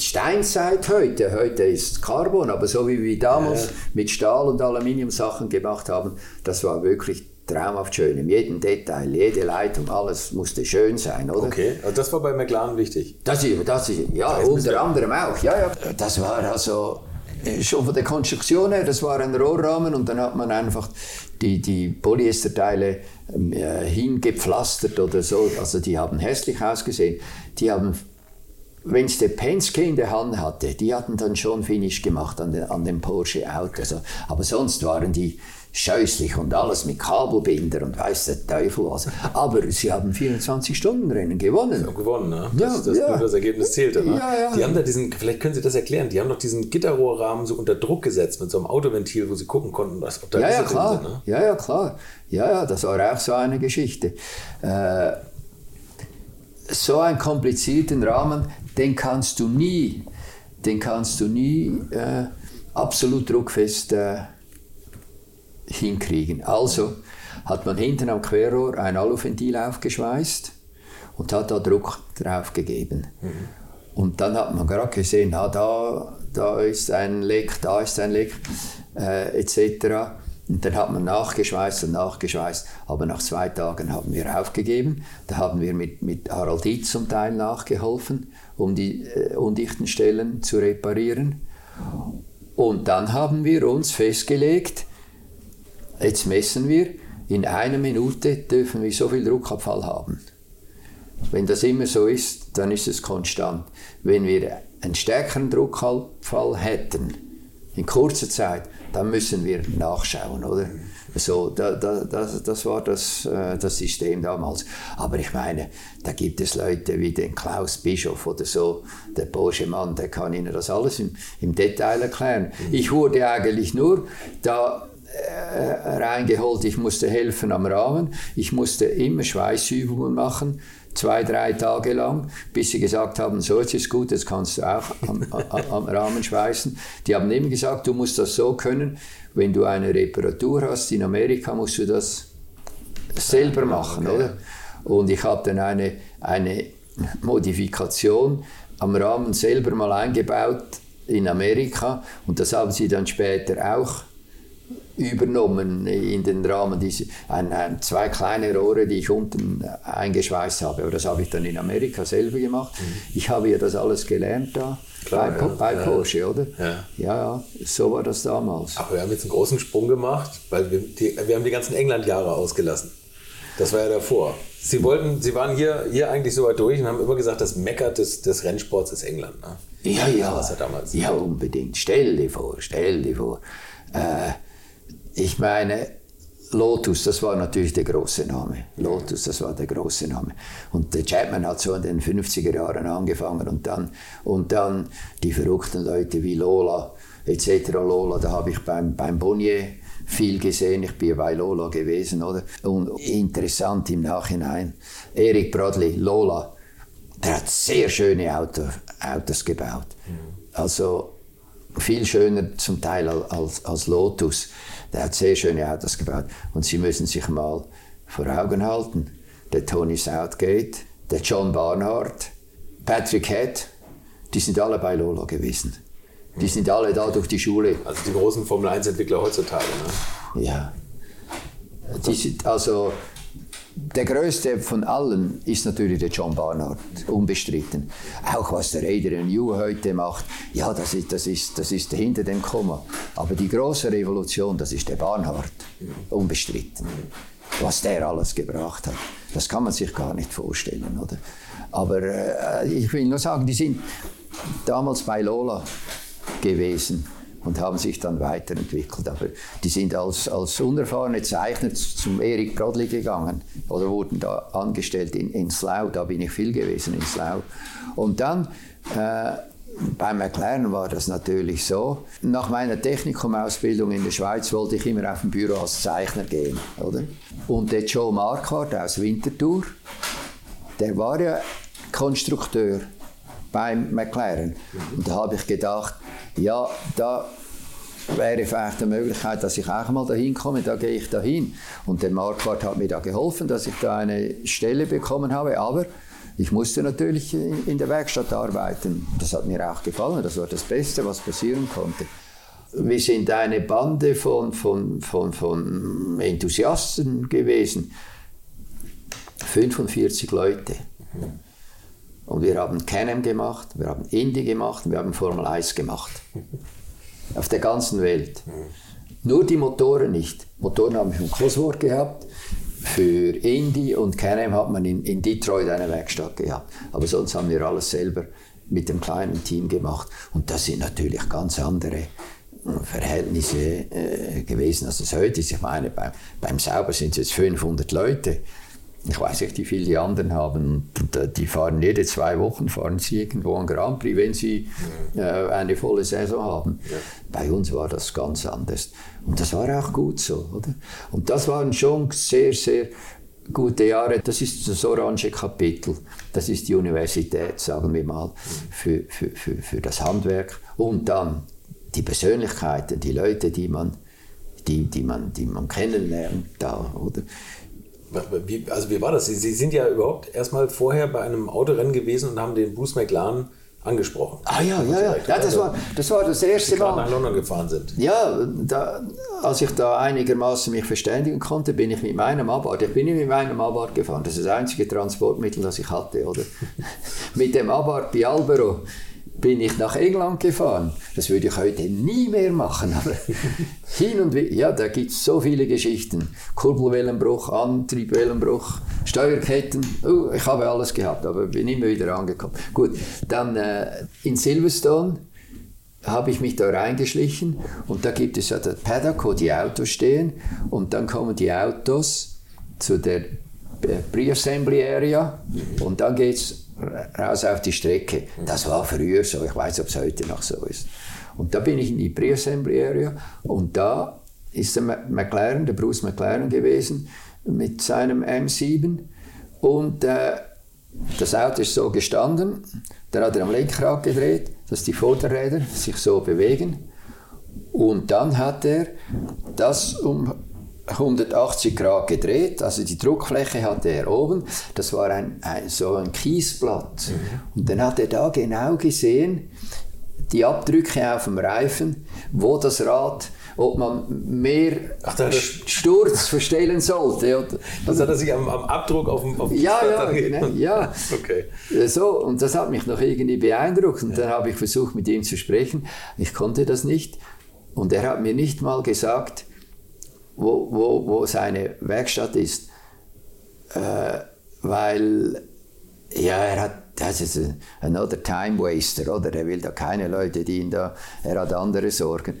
Steinzeit heute. Heute ist Carbon, aber so wie wir damals Ja. mit Stahl und Aluminium Sachen gemacht haben, das war wirklich traumhaft schön. In jedem Detail, jede Leitung, alles musste schön sein, oder? Okay, also das war bei McLaren wichtig. Das ist, das ist ja, ihr- unter anderem auch. Ja, ja. Das war also äh, schon von der Konstruktion her, das war ein Rohrrahmen und dann hat man einfach die, die Polyesterteile ähm, äh, hingepflastert oder so. Also die haben hässlich ausgesehen. Die haben, wenn es der Penske in der Hand hatte, die hatten dann schon Finish gemacht an, den, an dem Porsche Auto. Also, aber sonst waren die scheußlich und alles mit Kabelbinder und weiß der Teufel was. Aber sie haben 24-Stunden-Rennen gewonnen. Gewonnen, ne? Ja, Das, das, ja. Das Ergebnis zählte, ne? Ja, ja. Die haben da diesen, vielleicht können Sie das erklären, die haben doch diesen Gitterrohrrahmen so unter Druck gesetzt mit so einem Autoventil, wo Sie gucken konnten, was, ob da Ja, ja, klar. sind, ne? Ja, ja, klar. Ja, ja, das war auch so eine Geschichte. Äh, so einen komplizierten Rahmen, den kannst du nie, den kannst du nie äh, absolut druckfest äh, hinkriegen. Also hat man hinten am Querrohr ein Aluventil aufgeschweißt und hat da Druck drauf gegeben. Und dann hat man gerade gesehen, ah, da, da ist ein Leck, da ist ein Leck, äh, etc. Und dann hat man nachgeschweißt und nachgeschweißt. Aber nach zwei Tagen haben wir aufgegeben. Da haben wir mit, mit Harald Dietz zum Teil nachgeholfen, um die äh, undichten Stellen zu reparieren. Und dann haben wir uns festgelegt, jetzt messen wir, in einer Minute dürfen wir so viel Druckabfall haben. Wenn das immer so ist, dann ist es konstant. Wenn wir einen stärkeren Druckabfall hätten, in kurzer Zeit, dann müssen wir nachschauen, oder? So, da, da, das, das war das, äh, das System damals. Aber ich meine, da gibt es Leute wie den Klaus Bischof oder so, der Porsche-Mann, der kann Ihnen das alles im, im Detail erklären. Ich wurde eigentlich nur da äh, reingeholt, ich musste helfen am Rahmen, ich musste immer Schweißübungen machen, zwei, drei Tage lang, bis sie gesagt haben, so jetzt ist gut, jetzt kannst du auch am, am, am Rahmen schweißen. Die haben immer gesagt, du musst das so können, wenn du eine Reparatur hast in Amerika, musst du das selber machen, oder? Und ich habe dann eine, eine Modifikation am Rahmen selber mal eingebaut in Amerika und das haben sie dann später auch übernommen in den Rahmen, diese, ein, ein, zwei kleine Rohre, die ich unten eingeschweißt habe. Aber das habe ich dann in Amerika selber gemacht. Ich habe ja das alles gelernt da Klar, bei, ja. bei Ja. Porsche, oder? Ja. ja, ja, so war das damals. Aber wir haben jetzt einen großen Sprung gemacht, weil wir, die, wir haben die ganzen England-Jahre ausgelassen. Das war ja davor. Sie wollten, Sie waren hier, hier eigentlich so weit durch und haben immer gesagt, das Mecker des, des Rennsports ist England. Ne? Ja, ja. war es ja damals. Ja, unbedingt. Stell dir vor, stell dir vor. Äh, ich meine, Lotus, das war natürlich der große Name. Lotus, das war der große Name. Und der Chapman hat so in den 50er Jahren angefangen und dann, und dann die verrückten Leute wie Lola etc. Lola, da habe ich beim, beim Bonnier viel gesehen. Ich bin bei Lola gewesen, oder? Und interessant im Nachhinein. Eric Bradley, Lola, Der hat sehr schöne Auto, Autos gebaut. Also viel schöner zum Teil als, als Lotus. Der hat sehr schöne Autos gebaut. Und Sie müssen sich mal vor Augen halten, der Tony Southgate, der John Barnard, Patrick Head, die sind alle bei Lola gewesen. Die sind alle da durch die Schule. Also die großen Formel-1-Entwickler heutzutage, ne? Ja. Die sind also der größte von allen ist natürlich der John Barnard, unbestritten. Auch was der Adrian New heute macht, ja, das ist, das, ist, das ist hinter dem Komma. Aber die große Revolution, das ist der Barnard, unbestritten. Was der alles gebracht hat, das kann man sich gar nicht vorstellen, oder? Aber äh, ich will nur sagen, die sind damals bei Lola gewesen und haben sich dann weiterentwickelt. Aber die sind als, als unerfahrene Zeichner zum Erik Brodli gegangen oder wurden da angestellt in, in Slau. Da bin ich viel gewesen in Slau. Und dann äh, bei McLaren war das natürlich so. Nach meiner Technikumausbildung in der Schweiz wollte ich immer auf ein Büro als Zeichner gehen. Oder? Und der Joe Marquardt aus Winterthur, der war ja Konstrukteur beim McLaren. Und da habe ich gedacht, ja, da wäre vielleicht eine Möglichkeit, dass ich auch mal dahin komme, da gehe ich dahin. Und der Marquardt hat mir da geholfen, dass ich da eine Stelle bekommen habe, aber ich musste natürlich in der Werkstatt arbeiten. Das hat mir auch gefallen, das war das Beste, was passieren konnte. Wir sind eine Bande von, von, von, von Enthusiasten gewesen. 45 Leute. Und wir haben Canem gemacht, wir haben Indy gemacht, wir haben Formel 1 gemacht. Auf der ganzen Welt. Nur die Motoren nicht. Motoren haben wir im Cosworth gehabt. Für Indy und Canem hat man in, in Detroit eine Werkstatt gehabt. Aber sonst haben wir alles selber mit dem kleinen Team gemacht. Und das sind natürlich ganz andere äh, Verhältnisse äh, gewesen, als es heute ist. Ich meine, beim, beim Sauber sind es jetzt 500 Leute ich weiß nicht, wie viele die anderen haben. Die fahren jede zwei Wochen, fahren sie irgendwo ein Grand Prix, wenn sie äh, eine volle Saison haben. Ja. Bei uns war das ganz anders. Und das war auch gut so, oder? Und das waren schon sehr, sehr gute Jahre. Das ist das orange Kapitel. Das ist die Universität, sagen wir mal, für, für, für, für das Handwerk. Und dann die Persönlichkeiten, die Leute, die man, die, die man, die man kennenlernt da, oder? Wie, also wie war das? Sie, Sie, sind ja überhaupt erstmal vorher bei einem Autorennen gewesen und haben den Bruce McLaren angesprochen. Ah ja, ja, ja. ja das, war, das war das erste Mal. nach London gefahren sind. Ja, da, als ich da einigermaßen mich verständigen konnte, bin ich mit meinem Abarth, ich bin mit meinem Abarth gefahren, das ist das einzige Transportmittel, das ich hatte, oder? mit dem Abarth Bialbero bin ich nach England gefahren. Das würde ich heute nie mehr machen. Aber hin und wieder, ja, da gibt es so viele Geschichten. Kurbelwellenbruch, Antriebwellenbruch, Steuerketten. Oh, ich habe alles gehabt, aber bin immer wieder angekommen. Gut, dann äh, in Silverstone habe ich mich da reingeschlichen und da gibt es ja das Paddock, wo die Autos stehen und dann kommen die Autos zu der Pre-Assembly Area und dann geht es raus auf die Strecke. Das war früher so, ich weiß, ob es heute noch so ist. Und da bin ich in die Pre-Assembly Area. Und da ist der McLaren, der Bruce McLaren gewesen mit seinem M7 und äh, das Auto ist so gestanden, dann hat er am Lenkrad gedreht, dass die Vorderräder sich so bewegen. Und dann hat er das um 180 Grad gedreht, also die Druckfläche hatte er oben, das war ein, ein so ein Kiesblatt. Mhm. Und dann hat er da genau gesehen, die Abdrücke auf dem Reifen, wo das Rad, ob man mehr Ach, Sturz verstellen sollte. Das hat er sich am, am Abdruck auf dem, auf dem Ja, ja, genau, ja. okay. So, und das hat mich noch irgendwie beeindruckt. Und ja. dann habe ich versucht, mit ihm zu sprechen. Ich konnte das nicht. Und er hat mir nicht mal gesagt, wo, wo, wo seine Werkstatt ist. Äh, weil ja, er hat, das ist ein another time waster, oder? Er will da keine Leute, die ihn da, er hat andere Sorgen.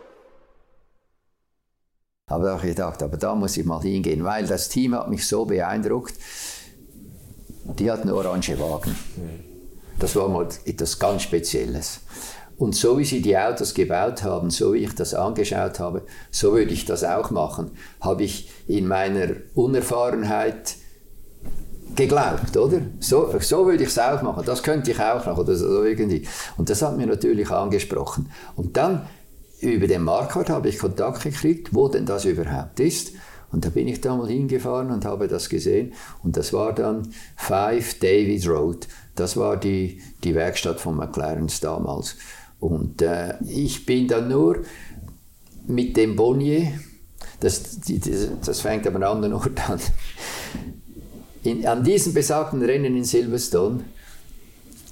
Habe auch gedacht, aber da muss ich mal hingehen, weil das Team hat mich so beeindruckt. Die hatten orange Wagen. Das war mal etwas ganz Spezielles. Und so wie sie die Autos gebaut haben, so wie ich das angeschaut habe, so würde ich das auch machen. Habe ich in meiner Unerfahrenheit geglaubt, oder? So, so würde ich es auch machen. Das könnte ich auch noch oder so irgendwie. Und das hat mir natürlich angesprochen. Und dann über den Marquardt habe ich Kontakt gekriegt, wo denn das überhaupt ist. Und da bin ich da mal hingefahren und habe das gesehen. Und das war dann Five David Road. Das war die, die Werkstatt von McLarens damals. Und äh, ich bin dann nur mit dem Bonnier, das, die, das fängt aber an einem anderen Ort an, in, an diesem besagten Rennen in Silverstone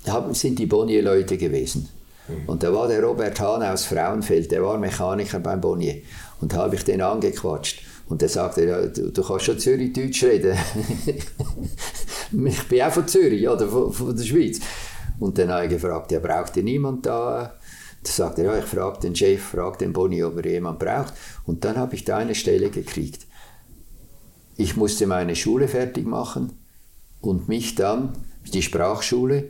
haben, sind die Bonnier-Leute gewesen. Und da war der Robert Hahn aus Frauenfeld, der war Mechaniker beim Bonnier. Und da habe ich den angequatscht. Und der sagte, ja, du, du kannst schon Zürich-Deutsch reden. ich bin auch von Zürich, oder von, von, der Schweiz. Und dann habe ich gefragt, ja, braucht ihr niemand da? Da sagte er, ja, ich frage den Chef, frage den Bonnier, ob er jemand braucht. Und dann habe ich da eine Stelle gekriegt. Ich musste meine Schule fertig machen und mich dann, die Sprachschule,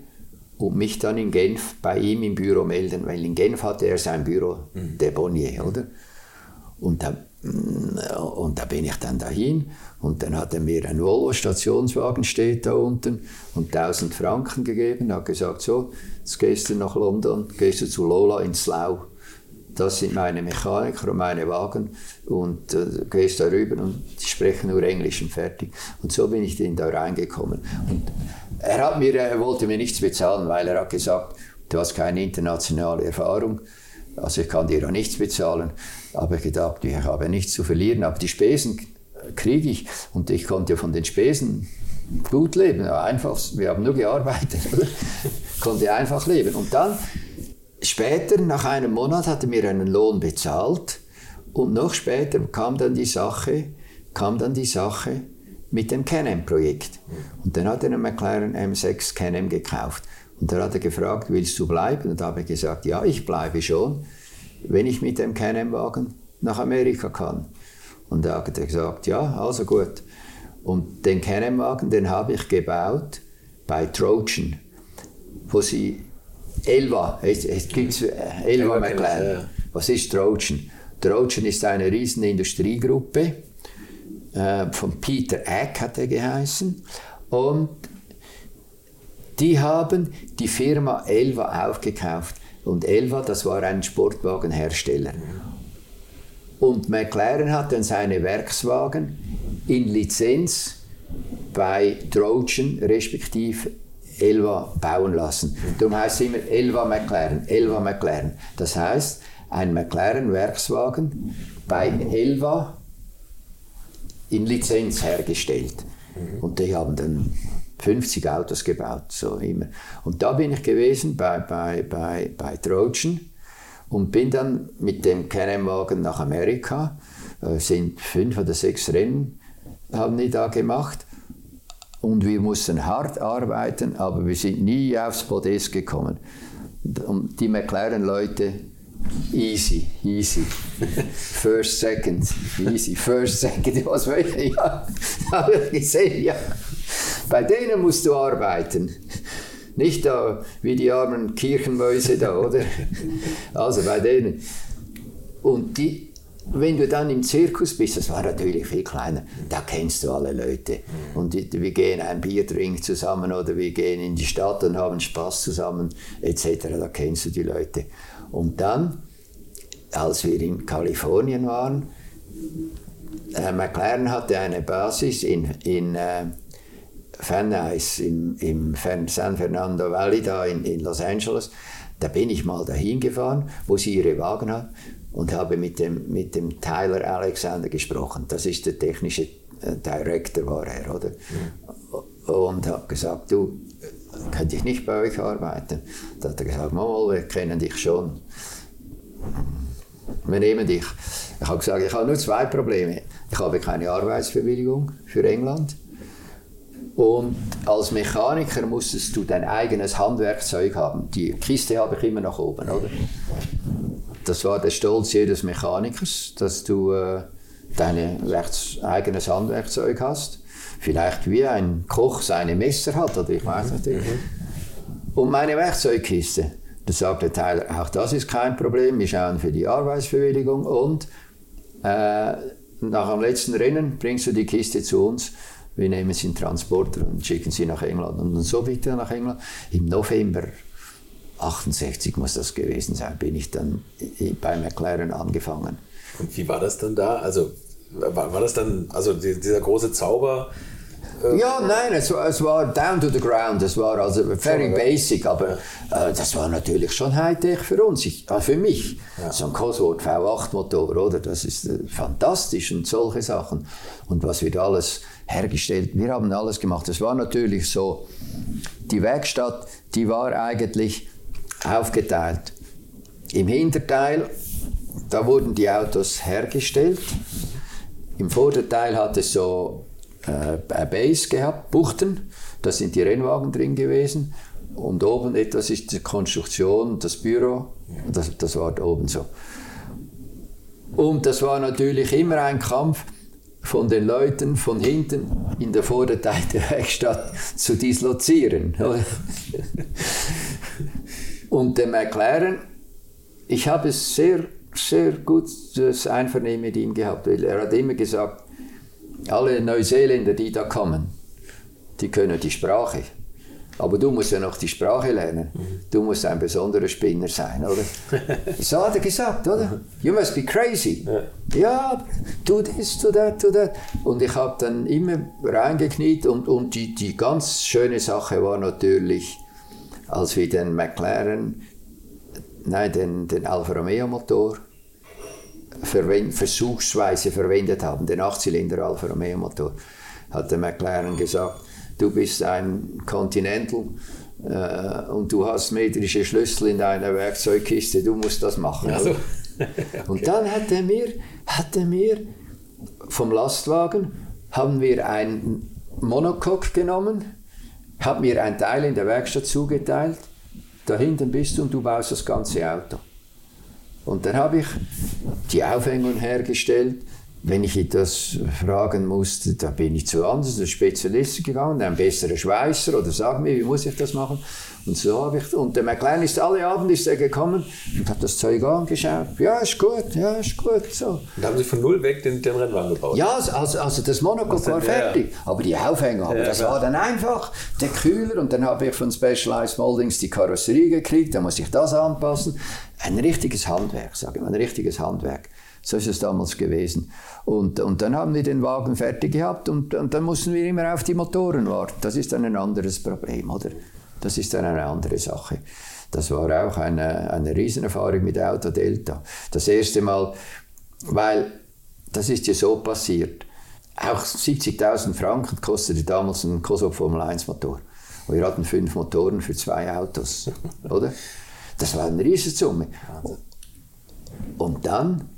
und mich dann in Genf bei ihm im Büro melden, weil in Genf hatte er sein Büro, mhm. der Bonnier, oder? Und da, mm, und da bin ich dann dahin und dann hat er mir einen Volvo-Stationswagen steht da unten und 1000 Franken gegeben, hat gesagt, so, jetzt gehst du nach London, gehst du zu Lola in Slough. Das sind meine Mechaniker und meine Wagen und äh, gehst da rüber und die sprechen nur Englisch und fertig. Und so bin ich dann da reingekommen. Und er, hat mir, er wollte mir nichts bezahlen, weil er hat gesagt, du hast keine internationale Erfahrung, also ich kann dir auch nichts bezahlen. Aber ich gedacht, ich habe nichts zu verlieren, aber die Spesen kriege ich und ich konnte von den Spesen gut leben. Einfach, wir haben nur gearbeitet, konnte einfach leben. Und dann später, nach einem Monat, hat er mir einen Lohn bezahlt und noch später kam dann die Sache, kam dann die Sache, mit dem Can-Am-Projekt. Und dann hat er einen McLaren M6 Can-Am gekauft. Und dann hat er gefragt, willst du bleiben? Und da habe ich gesagt, ja, ich bleibe schon, wenn ich mit dem Can-Am-Wagen nach Amerika kann. Und da hat er gesagt, ja, also gut. Und den Can-Am-Wagen, den habe ich gebaut bei Trojan, wo sie Elva, es, es gibt Elva McLaren. Was ist Trojan? Trojan ist eine riesen Industriegruppe äh, von Peter Eck hat er geheißen. Und Die haben die Firma Elva aufgekauft. Und Elva, das war ein Sportwagenhersteller. Und McLaren hat dann seine Werkswagen in Lizenz bei Trojan respektive Elva bauen lassen. Darum heißt es immer Elva McLaren, Elva McLaren. Das heißt, ein McLaren-Werkswagen bei Elva in Lizenz hergestellt. Und die haben dann 50 Autos gebaut, so immer. Und da bin ich gewesen bei, bei, bei, bei Trojan und bin dann mit dem Canon-Wagen nach Amerika. Äh, sind fünf oder sechs Rennen haben die da gemacht. Und wir mussten hart arbeiten, aber wir sind nie aufs Podest gekommen. Und die McLaren-Leute, easy, easy. First, second, easy. First, second, was will ich? Ja, ich gesehen, ja. Bei denen musst du arbeiten. Nicht da wie die armen Kirchenmäuse da, oder? Also bei denen. Und die, wenn du dann im Zirkus bist, das war natürlich viel kleiner, da kennst du alle Leute. Und wir gehen ein Bier trinken zusammen oder wir gehen in die Stadt und haben Spaß zusammen, etc. Da kennst du die Leute. Und dann, als wir in Kalifornien waren, äh, McLaren hatte eine Basis in, in äh, Van Nuys im, im San Fernando Valley da in, in Los Angeles. Da bin ich mal dahin gefahren, wo sie ihre Wagen hat und habe mit dem, mit dem Tyler Alexander gesprochen. Das ist der technische äh, Director, war er, oder? Mhm. Und habe gesagt, du, könnte ich nicht bei euch arbeiten? Da hat er gesagt, mal, wir kennen dich schon. Wir nehmen dich. Ich habe gesagt, ich habe nur zwei Probleme. Ich habe keine Arbeitsbewilligung für England und als Mechaniker musstest du dein eigenes Handwerkzeug haben. Die Kiste habe ich immer noch oben, oder? Das war der Stolz jedes Mechanikers, dass du äh, dein eigenes Handwerkzeug hast. Vielleicht wie ein Koch seine Messer hat, oder ich weiß nicht. Und meine Werkzeugkiste. Da sagt der Tyler, auch das ist kein Problem, wir schauen für die Arbeitsbewilligung und äh, nach dem letzten Rennen bringst du die Kiste zu uns wir nehmen sie in Transporter und schicken sie nach England. Und so weiter nach England. Im November 68 muss das gewesen sein, bin ich dann bei McLaren angefangen. Und wie war das dann da? Also war, war das dann, also dieser große Zauber? Äh, ja, nein, es, es, war down to the ground, es war also very basic, aber äh, das war natürlich schon Hightech für uns, ich, äh, für mich. Ja. So ein Cosworth V8-Motor, oder? Das ist äh, fantastisch und solche Sachen. Und was wird alles hergestellt. Wir haben alles gemacht. Es war natürlich so, die Werkstatt, die war eigentlich aufgeteilt. Im Hinterteil, da wurden die Autos hergestellt. Im Vorderteil hat es so äh, eine Base gehabt, Buchten, da sind die Rennwagen drin gewesen. Und oben etwas ist die Konstruktion, das Büro, das, das war da oben so. Und das war natürlich immer ein Kampf von den Leuten von hinten in der Vorderteil der Werkstatt zu dislozieren. Und dem erklären, ich habe es sehr, sehr gutes Einvernehmen mit ihm gehabt, weil er hat immer gesagt, alle Neuseeländer, die da kommen, die können die Sprache. Aber du musst ja noch die Sprache lernen. Du musst ein besonderer Spinner sein, oder? So hat er gesagt, oder? You must be crazy. Ja, ja do this, do that, do that. Und ich habe dann immer reingekniet und, und die, die ganz schöne Sache war natürlich, als wir den McLaren, nein, den, den Alfa Romeo Motor verwend, versuchsweise verwendet haben, den 8-Zylinder Alfa Romeo Motor, hat der McLaren gesagt, du bist ein Continental äh, und du hast metrische Schlüssel in deiner Werkzeugkiste, du musst das machen. Also. okay. Und dann hat er, mir, hat er mir vom Lastwagen haben wir ein Monocoque genommen, hat mir ein Teil in der Werkstatt zugeteilt, da hinten bist du und du baust das ganze Auto. Und dann habe ich die Aufhängung hergestellt, wenn ich etwas fragen musste, da bin ich zu anderen Spezialisten gegangen, ein besserer Schweißer oder sag mir, wie muss ich das machen? Und so habe ich, und der McLean ist alle Abend ist er gekommen und hat das Zeug angeschaut. Ja, ist gut, ja, ist gut, so. Und haben Sie von null weg den, den Rennwagen gebaut? Ja, also, also das Monocoque war fertig, ja. aber die Aufhänger, aber ja, das klar. war dann einfach der Kühler und dann habe ich von Specialized Moldings die Karosserie gekriegt, da muss ich das anpassen. Ein richtiges Handwerk, sage ich mal, ein richtiges Handwerk. So ist es damals gewesen. Und, und dann haben wir den Wagen fertig gehabt und, und dann mussten wir immer auf die Motoren warten. Das ist dann ein anderes Problem, oder? Das ist dann eine andere Sache. Das war auch eine, eine Riesenerfahrung mit Auto Delta. Das erste Mal, weil das ist ja so passiert. Auch 70.000 Franken kostete damals ein Cosworth Formel 1 Motor. Und wir hatten fünf Motoren für zwei Autos, oder? Das war eine Riesensumme. Und dann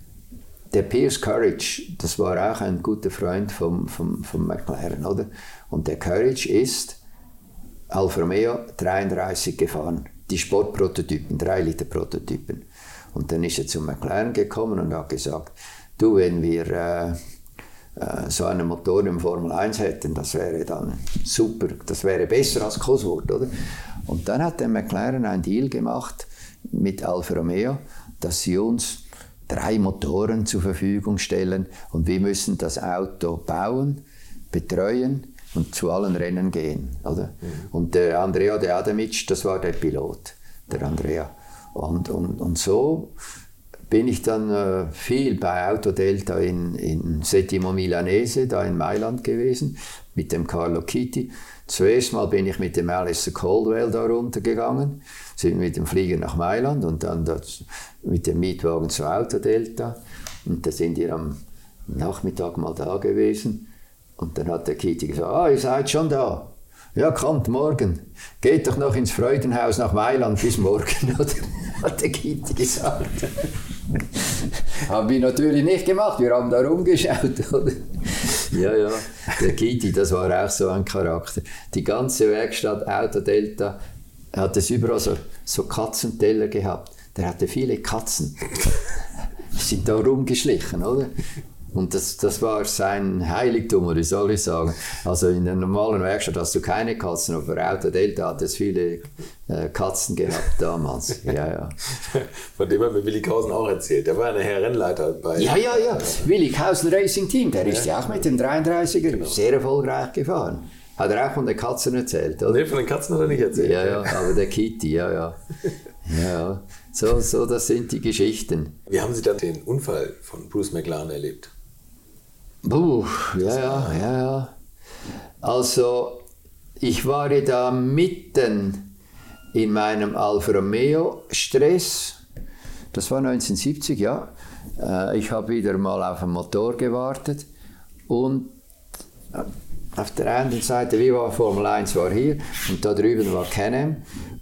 der Pierce Courage, das war auch ein guter Freund vom, vom, vom McLaren, oder? Und der Courage ist Alfa Romeo 33 gefahren. Die Sportprototypen, 3 Liter Prototypen. Und dann ist er zu McLaren gekommen und hat gesagt, du, wenn wir äh, äh, so einen Motor im Formel 1 hätten, das wäre dann super, das wäre besser als Cosworth, oder? Und dann hat der McLaren einen Deal gemacht mit Alfa Romeo, dass sie uns drei Motoren zur Verfügung stellen und wir müssen das Auto bauen, betreuen und zu allen Rennen gehen. Oder? Mhm. Und der Andrea de Adamic, das war der Pilot, der Andrea. Und, und, und so bin ich dann äh, viel bei Autodelta in, in Settimo Milanese, da in Mailand gewesen, mit dem Carlo Chitti. Zuerst mal bin ich mit dem Alistair Caldwell da runtergegangen, sind mit dem Flieger nach Mailand und dann das, mit dem Mietwagen zu Autodelta. Und da sind wir am Nachmittag mal da gewesen. Und dann hat der Kitty gesagt, ah, ihr seid schon da. Ja, kommt morgen. Geht doch noch ins Freudenhaus nach Mailand bis morgen, oder? Hat der Kitty gesagt. Haben wir natürlich nicht gemacht, wir haben da rumgeschaut, oder? Ja, ja, der Kitty, das war auch so ein Charakter. Die ganze Werkstatt Autodelta hat es überall so, so Katzenteller gehabt. Der hatte viele Katzen. sind da rumgeschlichen, oder? Und das, das war sein Heiligtum, oder soll ich sagen. Also in der normalen Werkstatt hast du keine Katzen, aber bei Auto Delta hat es viele äh, Katzen gehabt damals. Ja, ja. Von dem hat mir Willi Kausen auch erzählt. Der war eine Herr Rennleiter bei. Ja, ja, ja. Willi Kausen Racing Team, der ist ja auch mit dem 33er genau. sehr erfolgreich gefahren. Hat er auch von den Katzen erzählt, oder? Nee, von den Katzen hat er nicht erzählt. Ja, ja, aber der Kitty, ja, ja. Ja, so, so, das sind die Geschichten. Wie haben Sie dann den Unfall von Bruce McLaren erlebt? Puh, ja, ja, ja, ja. Also, ich war da mitten in meinem Alfa Romeo-Stress. Das war 1970, ja. Äh, ich habe wieder mal auf einen Motor gewartet und äh, auf der einen Seite, wie war Formel 1 war hier und da drüben war Canem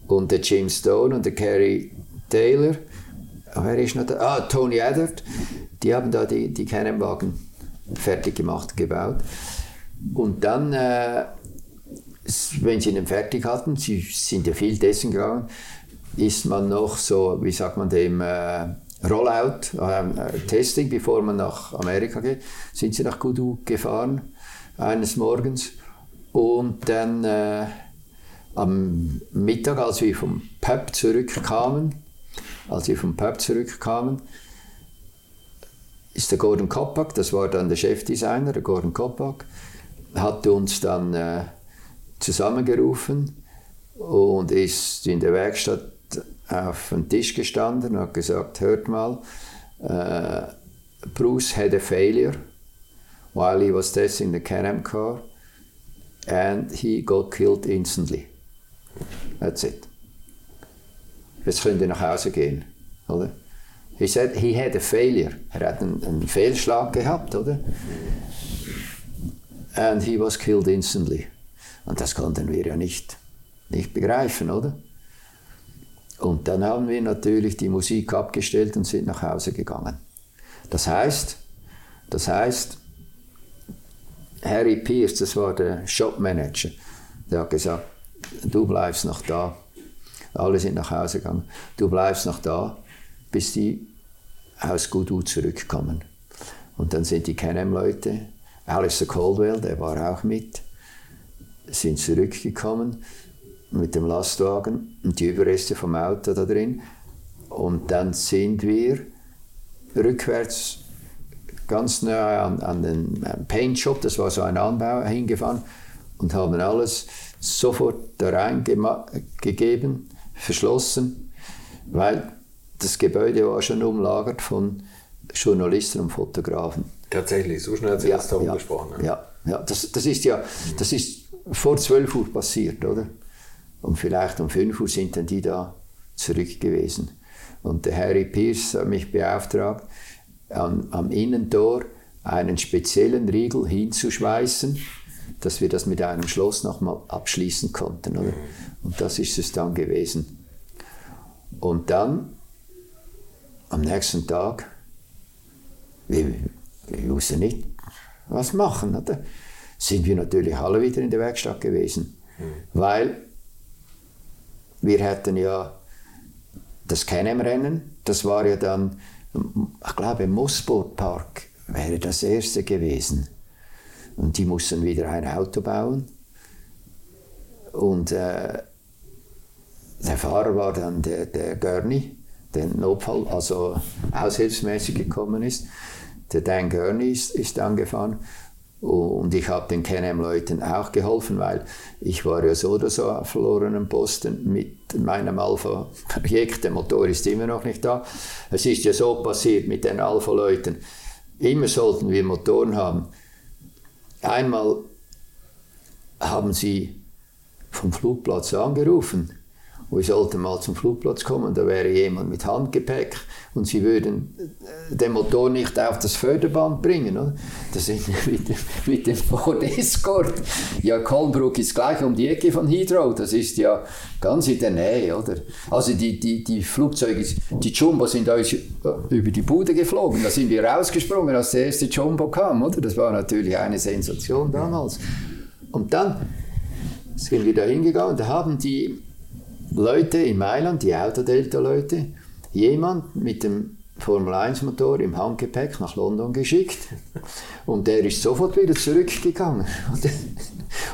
und der Jim Stone und der Kerry Taylor. Wer ist noch da? Ah, Tony Eddard. Die haben da die, die Canem-Wagen fertig gemacht, gebaut. Und dann, äh, wenn sie ihn fertig hatten, sie sind ja viel dessen gegangen, ist man noch so, wie sagt man dem, äh, Rollout, äh, Testing, bevor man nach Amerika geht, sind sie nach Kudu gefahren, eines Morgens. Und dann äh, am Mittag, als wir vom Pub zurückkamen, als wir vom Pub zurückkamen, ist der Gordon Koppak, das war dann der Chefdesigner, der Gordon Koppak, hat uns dann äh, zusammengerufen und ist in der Werkstatt auf den Tisch gestanden und hat gesagt, hört mal, äh, Bruce had a failure while he was testing the Can-Am car and he got killed instantly. That's it. Jetzt könnt ihr nach Hause gehen, oder? He said he had a failure. Er hat einen, einen Fehlschlag gehabt, oder? And he was killed instantly. Und das konnten wir ja nicht, nicht begreifen, oder? Und dann haben wir natürlich die Musik abgestellt und sind nach Hause gegangen. Das heißt, das heißt, Harry Pierce, das war der Shopmanager, der hat gesagt, du bleibst noch da. Alle sind nach Hause gegangen. Du bleibst noch da, bis die aus Gudu zurückkommen. Und dann sind die Can-Am-Leute, Alistair Caldwell, der war auch mit, sind zurückgekommen mit dem Lastwagen und die Überreste vom Auto da drin. Und dann sind wir rückwärts ganz nah an, an den Paint Shop, das war so ein Anbau, hingefahren und haben alles sofort da reingegeben, verschlossen, weil das Gebäude war schon umlagert von Journalisten und Fotografen. Tatsächlich, so schnell hat sie ja, das darum ja, gesprochen. Ja, ja, ja das, das ist ja das ist vor 12 Uhr passiert, oder? Und vielleicht um 5 Uhr sind dann die da zurück gewesen. Und der Harry Pierce hat mich beauftragt, am, am Innentor einen speziellen Riegel hinzuschweißen, dass wir das mit einem Schloss nochmal abschließen konnten. Oder? Und das ist es dann gewesen. Und dann, am nächsten Tag, wir, wir wussten nicht, was machen, oder? sind wir natürlich alle wieder in der Werkstatt gewesen. Mhm. Weil wir hätten ja das Kenem-Rennen, das war ja dann, ich glaube, im Moosboot-Park wäre das erste gewesen. Und die mussten wieder ein Auto bauen. Und äh, der Fahrer war dann der, der Gurney, der Notfall, also aushilfsmäßig gekommen ist. Der Dan Gurney ist, ist angefahren und ich habe den Can-Am-Leuten auch geholfen, weil ich war ja so oder so auf verlorenen Posten mit meinem Alpha-Projekt. Der Motor ist immer noch nicht da. Es ist ja so passiert mit den Alpha-Leuten. Immer sollten wir Motoren haben. Einmal haben sie vom Flugplatz angerufen wir sollten mal zum Flugplatz kommen, da wäre jemand mit Handgepäck und sie würden äh, den Motor nicht auf das Förderband bringen. Oder? Das sind mit, mit dem Ford Escort. Ja, Kolbruck ist gleich um die Ecke von Heathrow, das ist ja ganz in der Nähe. Oder? Also die, die, die Flugzeuge, die Jumbo sind uns über die Bude geflogen, da sind wir rausgesprungen, als der erste Jumbo kam. Oder? Das war natürlich eine Sensation damals. Und dann sind wir da hingegangen, da haben die Leute in Mailand, die Autodelta-Leute, jemand mit dem Formel 1 Motor im Handgepäck nach London geschickt und der ist sofort wieder zurückgegangen.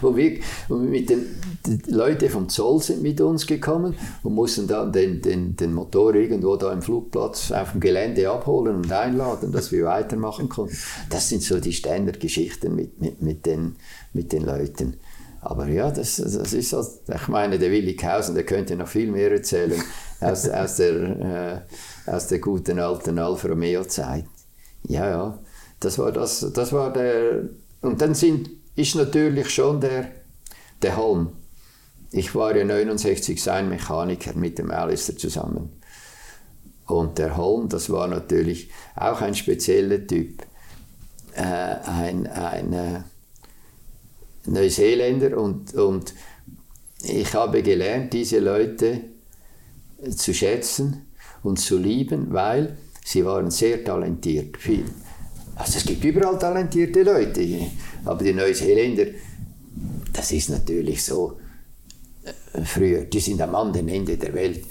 Und, wir, und mit den die Leute vom Zoll sind mit uns gekommen und mussten dann den, den, den Motor irgendwo da im Flugplatz auf dem Gelände abholen und einladen, dass wir weitermachen konnten. Das sind so die Standardgeschichten mit, mit, mit, den, mit den Leuten. Aber ja, das, das ist so. Ich meine, der Willi Kausen, der könnte noch viel mehr erzählen aus, aus, der, äh, aus der guten alten Alfa Romeo-Zeit. Ja, ja, das war das, das war der. Und dann sind, ist natürlich schon der, der Holm. Ich war ja 69 sein Mechaniker mit dem Alistair zusammen. Und der Holm, das war natürlich auch ein spezieller Typ. Äh, ein, ein äh, Neuseeländer und, und ich habe gelernt, diese Leute zu schätzen und zu lieben, weil sie waren sehr talentiert. Also es gibt überall talentierte Leute, aber die Neuseeländer, das ist natürlich so, äh, früher, die sind am anderen Ende der Welt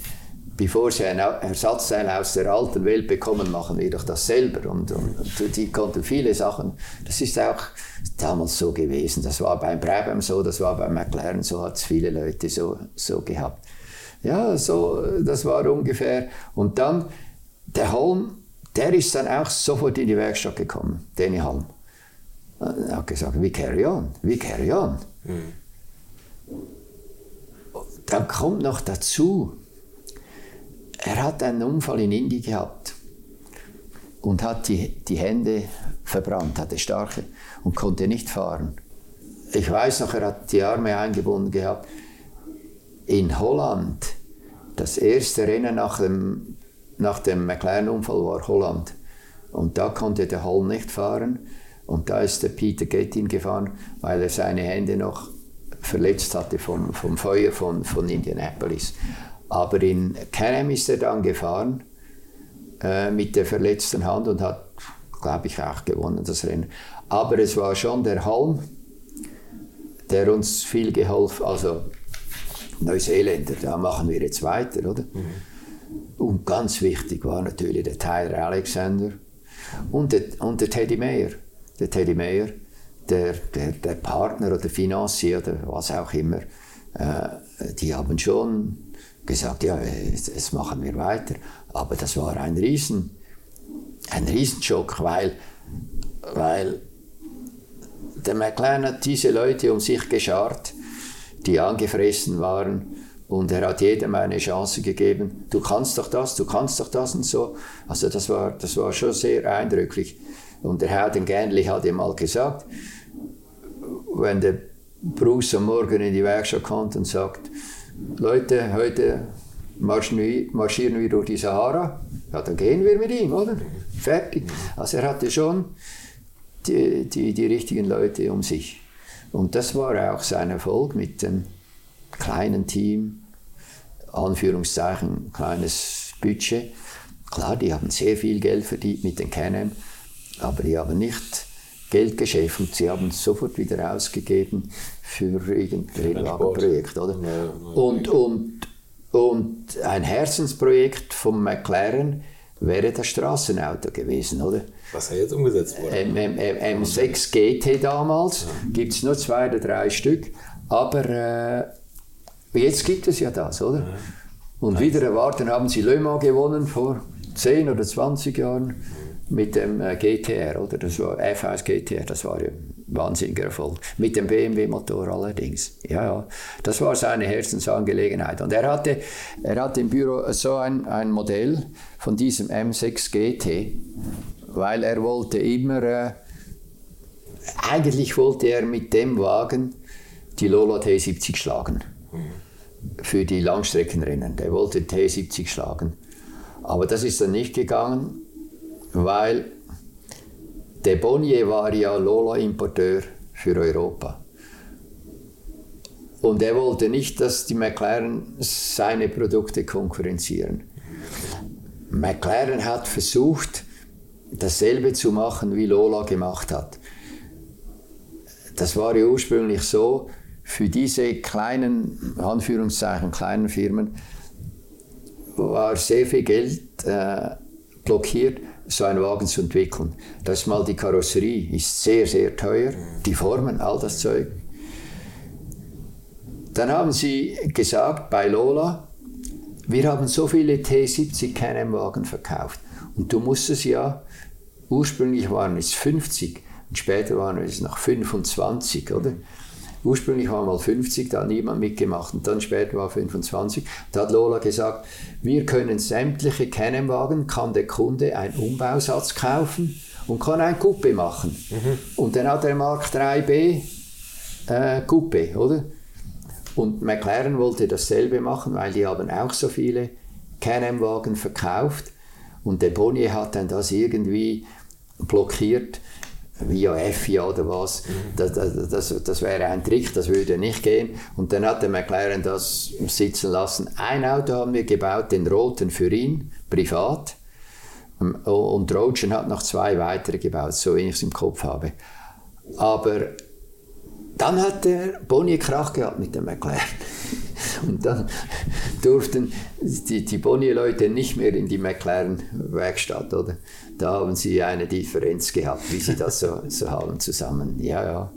bevor sie ein Ersatzteil aus der alten Welt bekommen, machen wir doch das selber. Und, und, und, die konnten viele Sachen. Das ist auch damals so gewesen. Das war beim Brabham so, das war beim McLaren so, hat es viele Leute so, so gehabt. Ja, so, das war ungefähr. Und dann der Holm, der ist dann auch sofort in die Werkstatt gekommen, Danny Holm. Er hat gesagt, we carry on, we carry on. Mhm. Dann kommt noch dazu, er hat einen Unfall in Indien gehabt und hat die, die Hände verbrannt, hatte starke und konnte nicht fahren. Ich weiß noch, er hat die Arme eingebunden gehabt. In Holland, das erste Rennen nach dem, nach dem McLaren-Unfall war Holland. Und da konnte der Holm nicht fahren. Und da ist der Peter Gettin gefahren, weil er seine Hände noch verletzt hatte vom, vom Feuer von, von Indianapolis. Aber in Canham ist er dann gefahren äh, mit der verletzten Hand und hat, glaube ich, auch gewonnen das Rennen. Aber es war schon der Halm, der uns viel geholfen also Neuseeländer, da machen wir jetzt weiter, oder? Mhm. Und ganz wichtig war natürlich der Tyler Alexander. Und der, und der Teddy Mayer, der Teddy Mayer, der, der, der Partner oder Financier oder was auch immer, äh, die haben schon gesagt, ja, das machen wir weiter. Aber das war ein Riesen, ein Riesenschock, weil, weil der McLaren hat diese Leute um sich geschart, die angefressen waren und er hat jedem eine Chance gegeben. Du kannst doch das, du kannst doch das und so. Also das war, das war schon sehr eindrücklich. Und der Herr Gähnli hat ihm mal gesagt, wenn der Bruce am Morgen in die Werkstatt kommt und sagt, Leute, heute marschieren wir durch die Sahara, ja, dann gehen wir mit ihm, oder? Fertig. Also er hatte schon die, die, die richtigen Leute um sich. Und das war auch sein Erfolg mit dem kleinen Team, Anführungszeichen, kleines Budget. Klar, die haben sehr viel Geld verdient mit den Canem, aber die haben nicht Geld geschäft und sie haben es sofort wieder ausgegeben für irgendein Rennwagenprojekt. Oder? Und, und, und ein Herzensprojekt von McLaren wäre das Straßenauto gewesen, oder? Was er jetzt umgesetzt wurde. M M M M6 GT damals, ja. gibt es nur zwei oder drei Stück, aber äh, jetzt gibt es ja das, oder? Ja. Und wieder erwarten haben sie Le Mans gewonnen vor 10 oder 20 Jahren mit dem äh, GTR, oder? Das war F1 GTR, das war ja wahnsinniger Erfolg. Mit dem BMW-Motor allerdings. Ja, ja. Das war seine Herzensangelegenheit. Und er hatte, er hatte im Büro so ein, ein Modell von diesem M6 GT, weil er wollte immer, äh, eigentlich wollte er mit dem Wagen die Lola T70 schlagen. Für die Langstreckenrennen. Der wollte T70 schlagen. Aber das ist dann nicht gegangen, weil der Bonnier war ja Lola-Importeur für Europa. Und er wollte nicht, dass die McLaren seine Produkte konkurrenzieren. McLaren hat versucht, dasselbe zu machen, wie Lola gemacht hat. Das war ja ursprünglich so, für diese kleinen, Anführungszeichen, kleinen Firmen war sehr viel Geld äh, blockiert so einen Wagen zu entwickeln. Das mal die Karosserie ist sehr, sehr teuer, die Formen, all das Zeug. Dann haben sie gesagt bei Lola, wir haben so viele T70 Can-Am-Wagen verkauft. Und du musstest ja, ursprünglich waren es 50 und später waren es noch 25, oder? Ursprünglich waren mal 50, da hat niemand mitgemacht und dann später war 25. Da hat Lola gesagt, wir können sämtliche Kennenwagen, kann der Kunde einen Umbausatz kaufen und kann ein Coupé machen. Mhm. Und dann hat er Mark 3B äh, Coupé, oder? Und McLaren wollte dasselbe machen, weil die haben auch so viele Can-Am-Wagen verkauft. Und der Bonnier hat dann das irgendwie blockiert via FIA oder was, das, das, das, wäre ein Trick, das würde nicht gehen. Und dann hat der McLaren das sitzen lassen. Ein Auto haben wir gebaut, den roten für ihn, privat. Und Trojan hat noch zwei weitere gebaut, so wie ich es im Kopf habe. Aber dann hat der Bonnier Krach gehabt mit dem McLaren. Und dann durften die, die Bonnier-Leute nicht mehr in die McLaren-Werkstatt, oder? da haben sie eine Differenz gehabt, wie sie das so, so haben zusammen. Ja, ja.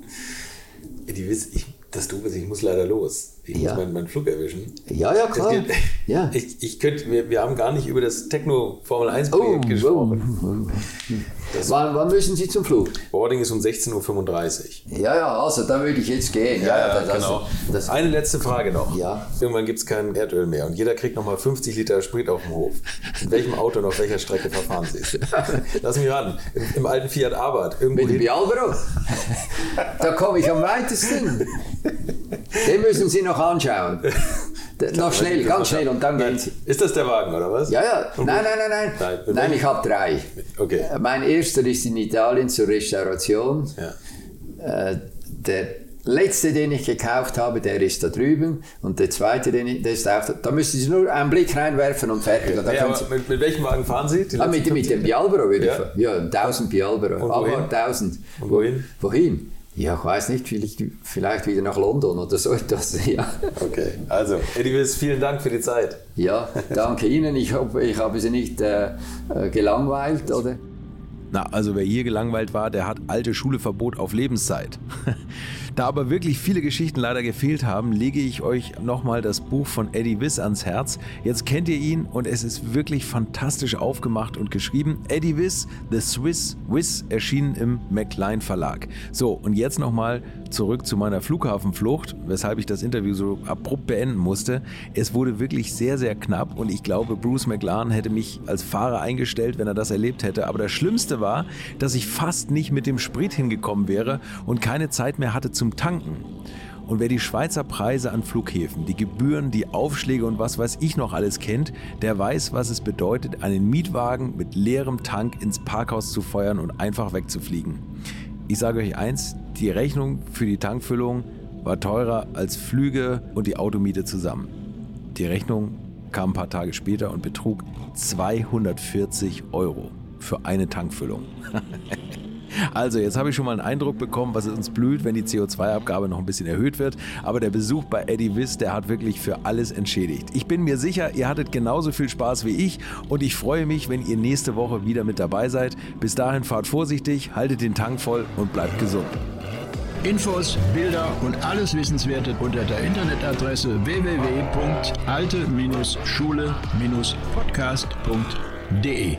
Die wissen, ich, das Doofe ist, ich muss leider los. Ich ja. muss meinen, meinen Flug erwischen. Ja, ja, klar. Gibt, ja. Ich, ich könnte, wir, wir haben gar nicht über das Techno Formel 1 Projekt oh, gesprochen. Oh, oh. Wann, wann, müssen Sie zum Flug? Boarding ist um 16.35 Uhr. Ja, ja, also da würde ich jetzt gehen. Ja, ja, das, genau. Das, Eine letzte Frage noch. Ja. Irgendwann gibt es kein Erdöl mehr und jeder kriegt nochmal 50 Liter Sprit auf dem Hof. In welchem Auto und auf welcher Strecke verfahren Sie? Lass mich ran. Im, Im, alten Fiat Abarth. Irgendwo Mit dem da komme ich am weitesten. Den müssen Sie noch anschauen. noch schnell, ganz schnell und dann gehen Sie. Ist das der Wagen oder was? Ja, ja. Nein, nein, nein, nein. Nein, nein ich habe drei. Okay. Mein erster ist in Italien zur Restauration. Ja. Äh, der letzte, den ich gekauft habe, der ist da drüben. Und der zweite, den ich, der ist auch da. Da müssen Sie nur einen Blick reinwerfen und fertig. Okay. Ja, mit, mit, welchem Wagen fahren Sie? Ah, mit, mit dem Bialbero würde ja. ich fahren. Ja, 1000 Bialbero. Aber 1000. Und wohin? Wohin? Ja, ich weiß nicht, vielleicht, vielleicht wieder nach London oder so etwas. Ja. Okay, also Eddie Wiss, vielen Dank für die Zeit. Ja, danke Ihnen. Ich hoffe, ich habe Sie nicht äh, äh gelangweilt, oder? Na, also wer hier gelangweilt war, der hat alte Schuleverbot auf Lebenszeit. Da aber wirklich viele Geschichten leider gefehlt haben, lege ich euch nochmal das Buch von Eddie Wiss ans Herz. Jetzt kennt ihr ihn und es ist wirklich fantastisch aufgemacht und geschrieben. Eddie Wiss, The Swiss Wiss, erschienen im McLean Verlag. So, und jetzt nochmal zurück zu meiner Flughafenflucht, weshalb ich das Interview so abrupt beenden musste. Es wurde wirklich sehr, sehr knapp und ich glaube, Bruce McLaren hätte mich als Fahrer eingestellt, wenn er das erlebt hätte. Aber das Schlimmste war, dass ich fast nicht mit dem Sprit hingekommen wäre und keine Zeit mehr hatte zum Tanken. Und wer die Schweizer Preise an Flughäfen, die Gebühren, die Aufschläge und was weiß ich noch alles kennt, der weiß, was es bedeutet, einen Mietwagen mit leerem Tank ins Parkhaus zu feuern und einfach wegzufliegen. Ich sage euch eins, die Rechnung für die Tankfüllung war teurer als Flüge und die Automiete zusammen. Die Rechnung kam ein paar Tage später und betrug 240 Euro für eine Tankfüllung. Also, jetzt habe ich schon mal einen Eindruck bekommen, was uns blüht, wenn die CO2-Abgabe noch ein bisschen erhöht wird. Aber der Besuch bei Eddie Wiss, der hat wirklich für alles entschädigt. Ich bin mir sicher, ihr hattet genauso viel Spaß wie ich und ich freue mich, wenn ihr nächste Woche wieder mit dabei seid. Bis dahin fahrt vorsichtig, haltet den Tank voll und bleibt gesund. Infos, Bilder und alles Wissenswerte unter der Internetadresse www.alte-schule-podcast.de.